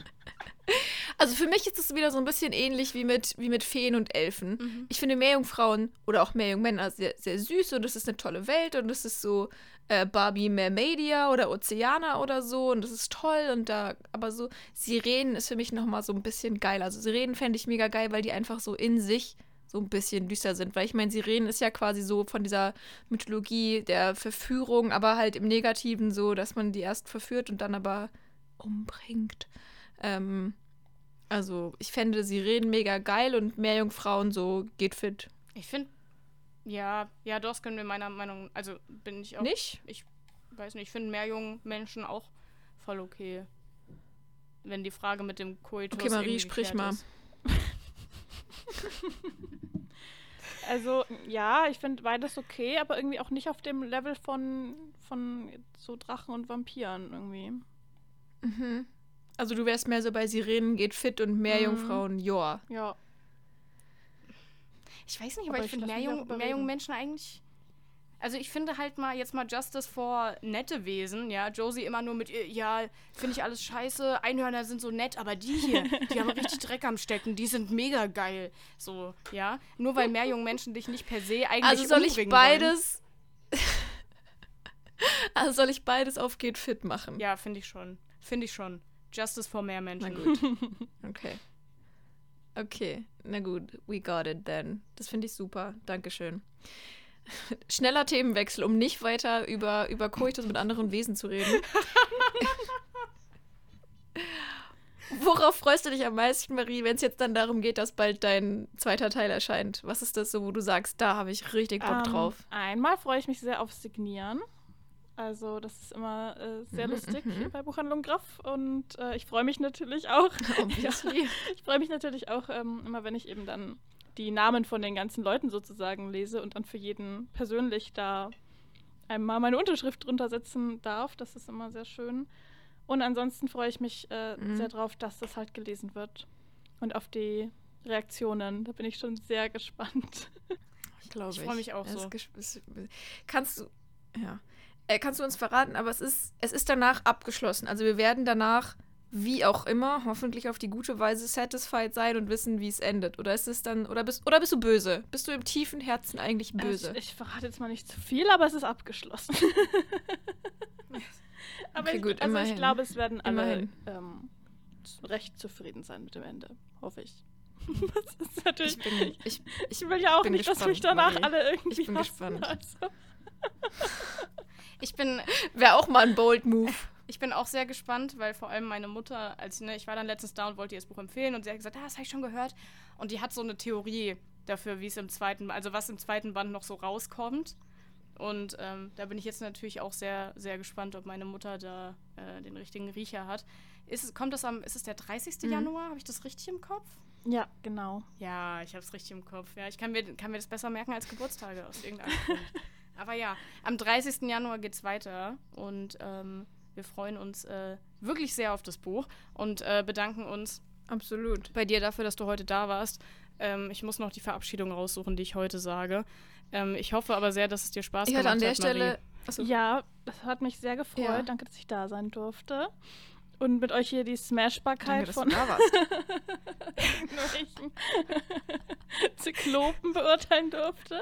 [SPEAKER 1] Also für mich ist es wieder so ein bisschen ähnlich wie mit, wie mit Feen und Elfen.
[SPEAKER 2] Mhm.
[SPEAKER 1] Ich finde Meerjungfrauen oder auch Meerjungmänner sehr, sehr süß und es ist eine tolle Welt und es ist so äh, Barbie Mermaidia oder Ozeaner oder so und das ist toll und da, aber so Sirenen ist für mich nochmal so ein bisschen geil. Also Sirenen fände ich mega geil, weil die einfach so in sich so ein bisschen düster sind. Weil ich meine, Sirenen ist ja quasi so von dieser Mythologie der Verführung, aber halt im Negativen so, dass man die erst verführt und dann aber umbringt. Ähm, also, ich fände Sirenen mega geil und Meerjungfrauen so geht fit.
[SPEAKER 2] Ich finde, ja, ja, das können wir meiner Meinung, also bin ich auch,
[SPEAKER 1] Nicht?
[SPEAKER 2] ich weiß nicht, ich finde Meerjungmenschen auch voll okay. Wenn die Frage mit dem Koitus
[SPEAKER 1] Okay, Marie, sprich mal. (laughs)
[SPEAKER 3] Also ja, ich finde beides okay, aber irgendwie auch nicht auf dem Level von, von so Drachen und Vampiren irgendwie.
[SPEAKER 1] Mhm. Also, du wärst mehr so bei Sirenen geht fit und Meerjungfrauen, joa.
[SPEAKER 3] Ja.
[SPEAKER 2] Ich weiß nicht, aber,
[SPEAKER 3] Aber
[SPEAKER 2] ich
[SPEAKER 3] ich
[SPEAKER 2] finde
[SPEAKER 3] auch
[SPEAKER 2] Meerjung. Meerjungmenschen eigentlich. Also ich finde halt mal jetzt mal Justice vor nette Wesen, ja. Josie immer nur mit, ihr, ja, finde ich alles scheiße. Einhörner sind so nett, aber die hier, die haben richtig (laughs) Dreck am Stecken, die sind mega geil. So, ja. Nur weil Meerjungmenschen dich nicht per se eigentlich
[SPEAKER 1] Also, soll ich beides. (laughs) also, soll ich beides auf geht fit machen?
[SPEAKER 2] Ja, finde ich schon. Finde ich schon. Justice vor
[SPEAKER 1] Na
[SPEAKER 2] Meermenschen. (laughs)
[SPEAKER 1] gut. Okay. Okay, na gut, we got it then. Das finde ich super. Dankeschön. Schneller Themenwechsel, um nicht weiter über, über Koitus mit anderen Wesen zu reden. (laughs) Worauf freust du dich am meisten, Marie, wenn es jetzt dann darum geht, dass bald dein zweiter Teil erscheint? Was ist das so, wo du sagst, da habe ich richtig Bock
[SPEAKER 3] Ähm,
[SPEAKER 1] drauf?
[SPEAKER 3] Einmal freue ich mich sehr auf Signieren. Also das ist immer äh, sehr mhm, lustig mhm. bei Buchhandlung Graf und äh, ich freue mich natürlich auch. (laughs) (laughs) ja, ich freue mich natürlich auch ähm, immer, wenn ich eben dann die Namen von den ganzen Leuten sozusagen lese und dann für jeden persönlich da einmal meine Unterschrift drunter setzen darf. Das ist immer sehr schön. Und ansonsten freue ich mich äh, mhm. sehr drauf, dass das halt gelesen wird. Und auf die Reaktionen. Da bin ich schon sehr gespannt. (laughs)
[SPEAKER 1] Ich glaube, ich freue mich auch so. Kannst du, ja, äh, kannst du uns verraten, aber es ist, es ist danach abgeschlossen. Also wir werden danach, wie auch immer, hoffentlich auf die gute Weise satisfied sein und wissen, wie es endet. Oder ist es dann, oder bist, oder bist du böse? Bist du im tiefen Herzen eigentlich böse?
[SPEAKER 3] Also ich verrate jetzt mal nicht zu viel, aber es ist abgeschlossen. (laughs) aber okay, gut, ich, also ich glaube, es werden alle ähm, recht zufrieden sein mit dem Ende. Hoffe ich. (laughs) Das ist natürlich. Ich, bin, ich, ich will ja auch nicht, gespannt, dass mich danach Marie. alle irgendwie.
[SPEAKER 1] Ich bin hassen, gespannt. Also. (laughs) (laughs)
[SPEAKER 2] Ich bin.
[SPEAKER 1] Wäre auch mal ein bold Move.
[SPEAKER 2] Ich bin auch sehr gespannt, weil vor allem meine Mutter, als ne, ich war dann letztens da und wollte ihr das Buch empfehlen und sie hat gesagt, ah, das habe ich schon gehört. Und die hat so eine Theorie dafür, wie es im zweiten, also was im zweiten Band noch so rauskommt. Und ähm, da bin ich jetzt natürlich auch sehr, sehr gespannt, ob meine Mutter da äh, den richtigen Riecher hat. Ist es, kommt das am, ist es der 30. Mhm. Januar? Habe ich das richtig im Kopf?
[SPEAKER 3] Ja, genau.
[SPEAKER 2] Ja, ich habe es richtig im Kopf. Ja, ich kann mir, kann mir das besser merken als Geburtstage aus irgendeinem (laughs) Grund. Aber ja, am 30. Januar geht es weiter und ähm, wir freuen uns äh, wirklich sehr auf das Buch und äh, bedanken uns
[SPEAKER 1] absolut
[SPEAKER 2] bei dir dafür, dass du heute da warst. Ähm, ich muss noch die Verabschiedung raussuchen, die ich heute sage. Ähm, ich hoffe aber sehr, dass es dir Spaß ich
[SPEAKER 3] gemacht
[SPEAKER 2] hat.
[SPEAKER 3] an der hat, Stelle. Ja, das hat mich sehr gefreut. Ja. Danke, dass ich da sein durfte. Und mit euch hier die Smashbarkeit Danke, von (laughs) irgendwelchen (laughs) Zyklopen beurteilen durfte.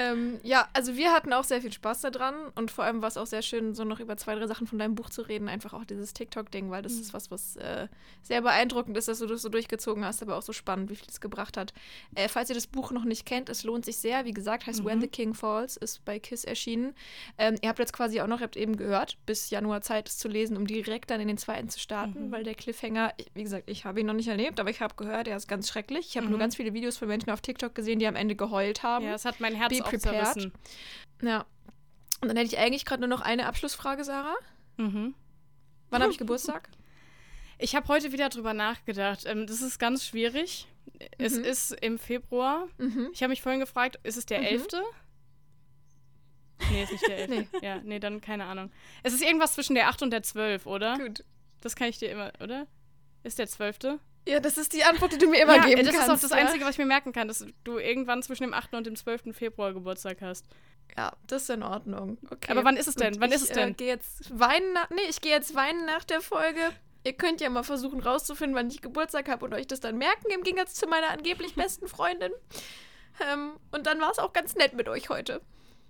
[SPEAKER 1] Ähm, ja, also wir hatten auch sehr viel Spaß daran und vor allem war es auch sehr schön, so noch über zwei, drei Sachen von deinem Buch zu reden. Einfach auch dieses TikTok-Ding, weil das mhm. ist was, was äh, sehr beeindruckend ist, dass du das so durchgezogen hast, aber auch so spannend, wie viel es gebracht hat. Äh, falls ihr das Buch noch nicht kennt, es lohnt sich sehr. Wie gesagt, heißt mhm. When the King Falls, ist bei KISS erschienen. Ähm, ihr habt jetzt quasi auch noch, ihr habt eben gehört, bis Januar Zeit, es zu lesen, um direkt dann in den zweiten zu starten, mhm. weil der Cliffhanger, wie gesagt, ich habe ihn noch nicht erlebt, aber ich habe gehört, er ist ganz schrecklich. Ich habe nur mhm. ganz viele Videos von Menschen auf TikTok gesehen, die am Ende geheult haben.
[SPEAKER 2] Ja, es hat mein Herz prepared.
[SPEAKER 1] Ja. Und dann hätte ich eigentlich gerade nur noch eine Abschlussfrage, Sarah. Mhm. Wann habe ich Geburtstag? (laughs)
[SPEAKER 2] Ich habe heute wieder drüber nachgedacht. Ähm, das ist ganz schwierig. Mhm. Es ist im Februar. Mhm. Ich habe mich vorhin gefragt, ist es der mhm. 11.? Nee, ist nicht der 11. (laughs) nee. Ja, nee, dann keine Ahnung. Es ist irgendwas zwischen der 8 und der 12, oder? Gut. Das kann ich dir immer, oder? Ist der 12.?
[SPEAKER 1] Ja, das ist die Antwort, die du mir immer ja, geben
[SPEAKER 2] das
[SPEAKER 1] kannst.
[SPEAKER 2] Das ist auch das ja? Einzige, was ich mir merken kann, dass du irgendwann zwischen dem 8. und dem 12. Februar Geburtstag hast.
[SPEAKER 1] Ja, das ist in Ordnung. Okay.
[SPEAKER 2] Aber wann ist es denn? Wann
[SPEAKER 1] ich,
[SPEAKER 2] ist es denn?
[SPEAKER 1] Äh, gehe jetzt weinen nach, nee, ich gehe jetzt weinen nach der Folge. Ihr könnt ja mal versuchen rauszufinden, wann ich Geburtstag habe und euch das dann merken, im Gegensatz zu meiner angeblich (laughs) besten Freundin. Ähm, und dann war es auch ganz nett mit euch heute.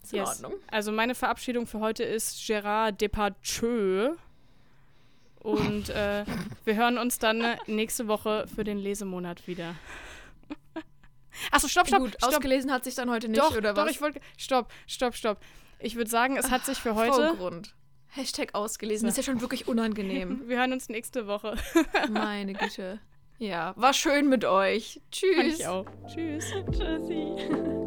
[SPEAKER 1] Ist yes. in Ordnung.
[SPEAKER 2] Also meine Verabschiedung für heute ist Gérard Depardieu. Und äh, wir hören uns dann nächste Woche für den Lesemonat wieder. (laughs)
[SPEAKER 1] Achso, stopp, stopp. Gut, stopp. ausgelesen hat sich dann heute nicht,
[SPEAKER 2] doch,
[SPEAKER 1] oder was?
[SPEAKER 2] Doch, ich wollte. Stopp, stopp, stopp. Ich würde sagen, es hat sich für heute.
[SPEAKER 1] Grund. Hashtag ausgelesen. Das ist ja schon wirklich unangenehm. (laughs)
[SPEAKER 2] Wir hören uns nächste Woche. (laughs)
[SPEAKER 1] Meine Güte. Ja, war schön mit euch. Tschüss.
[SPEAKER 2] ich auch. Tschüss.
[SPEAKER 3] Tschüssi.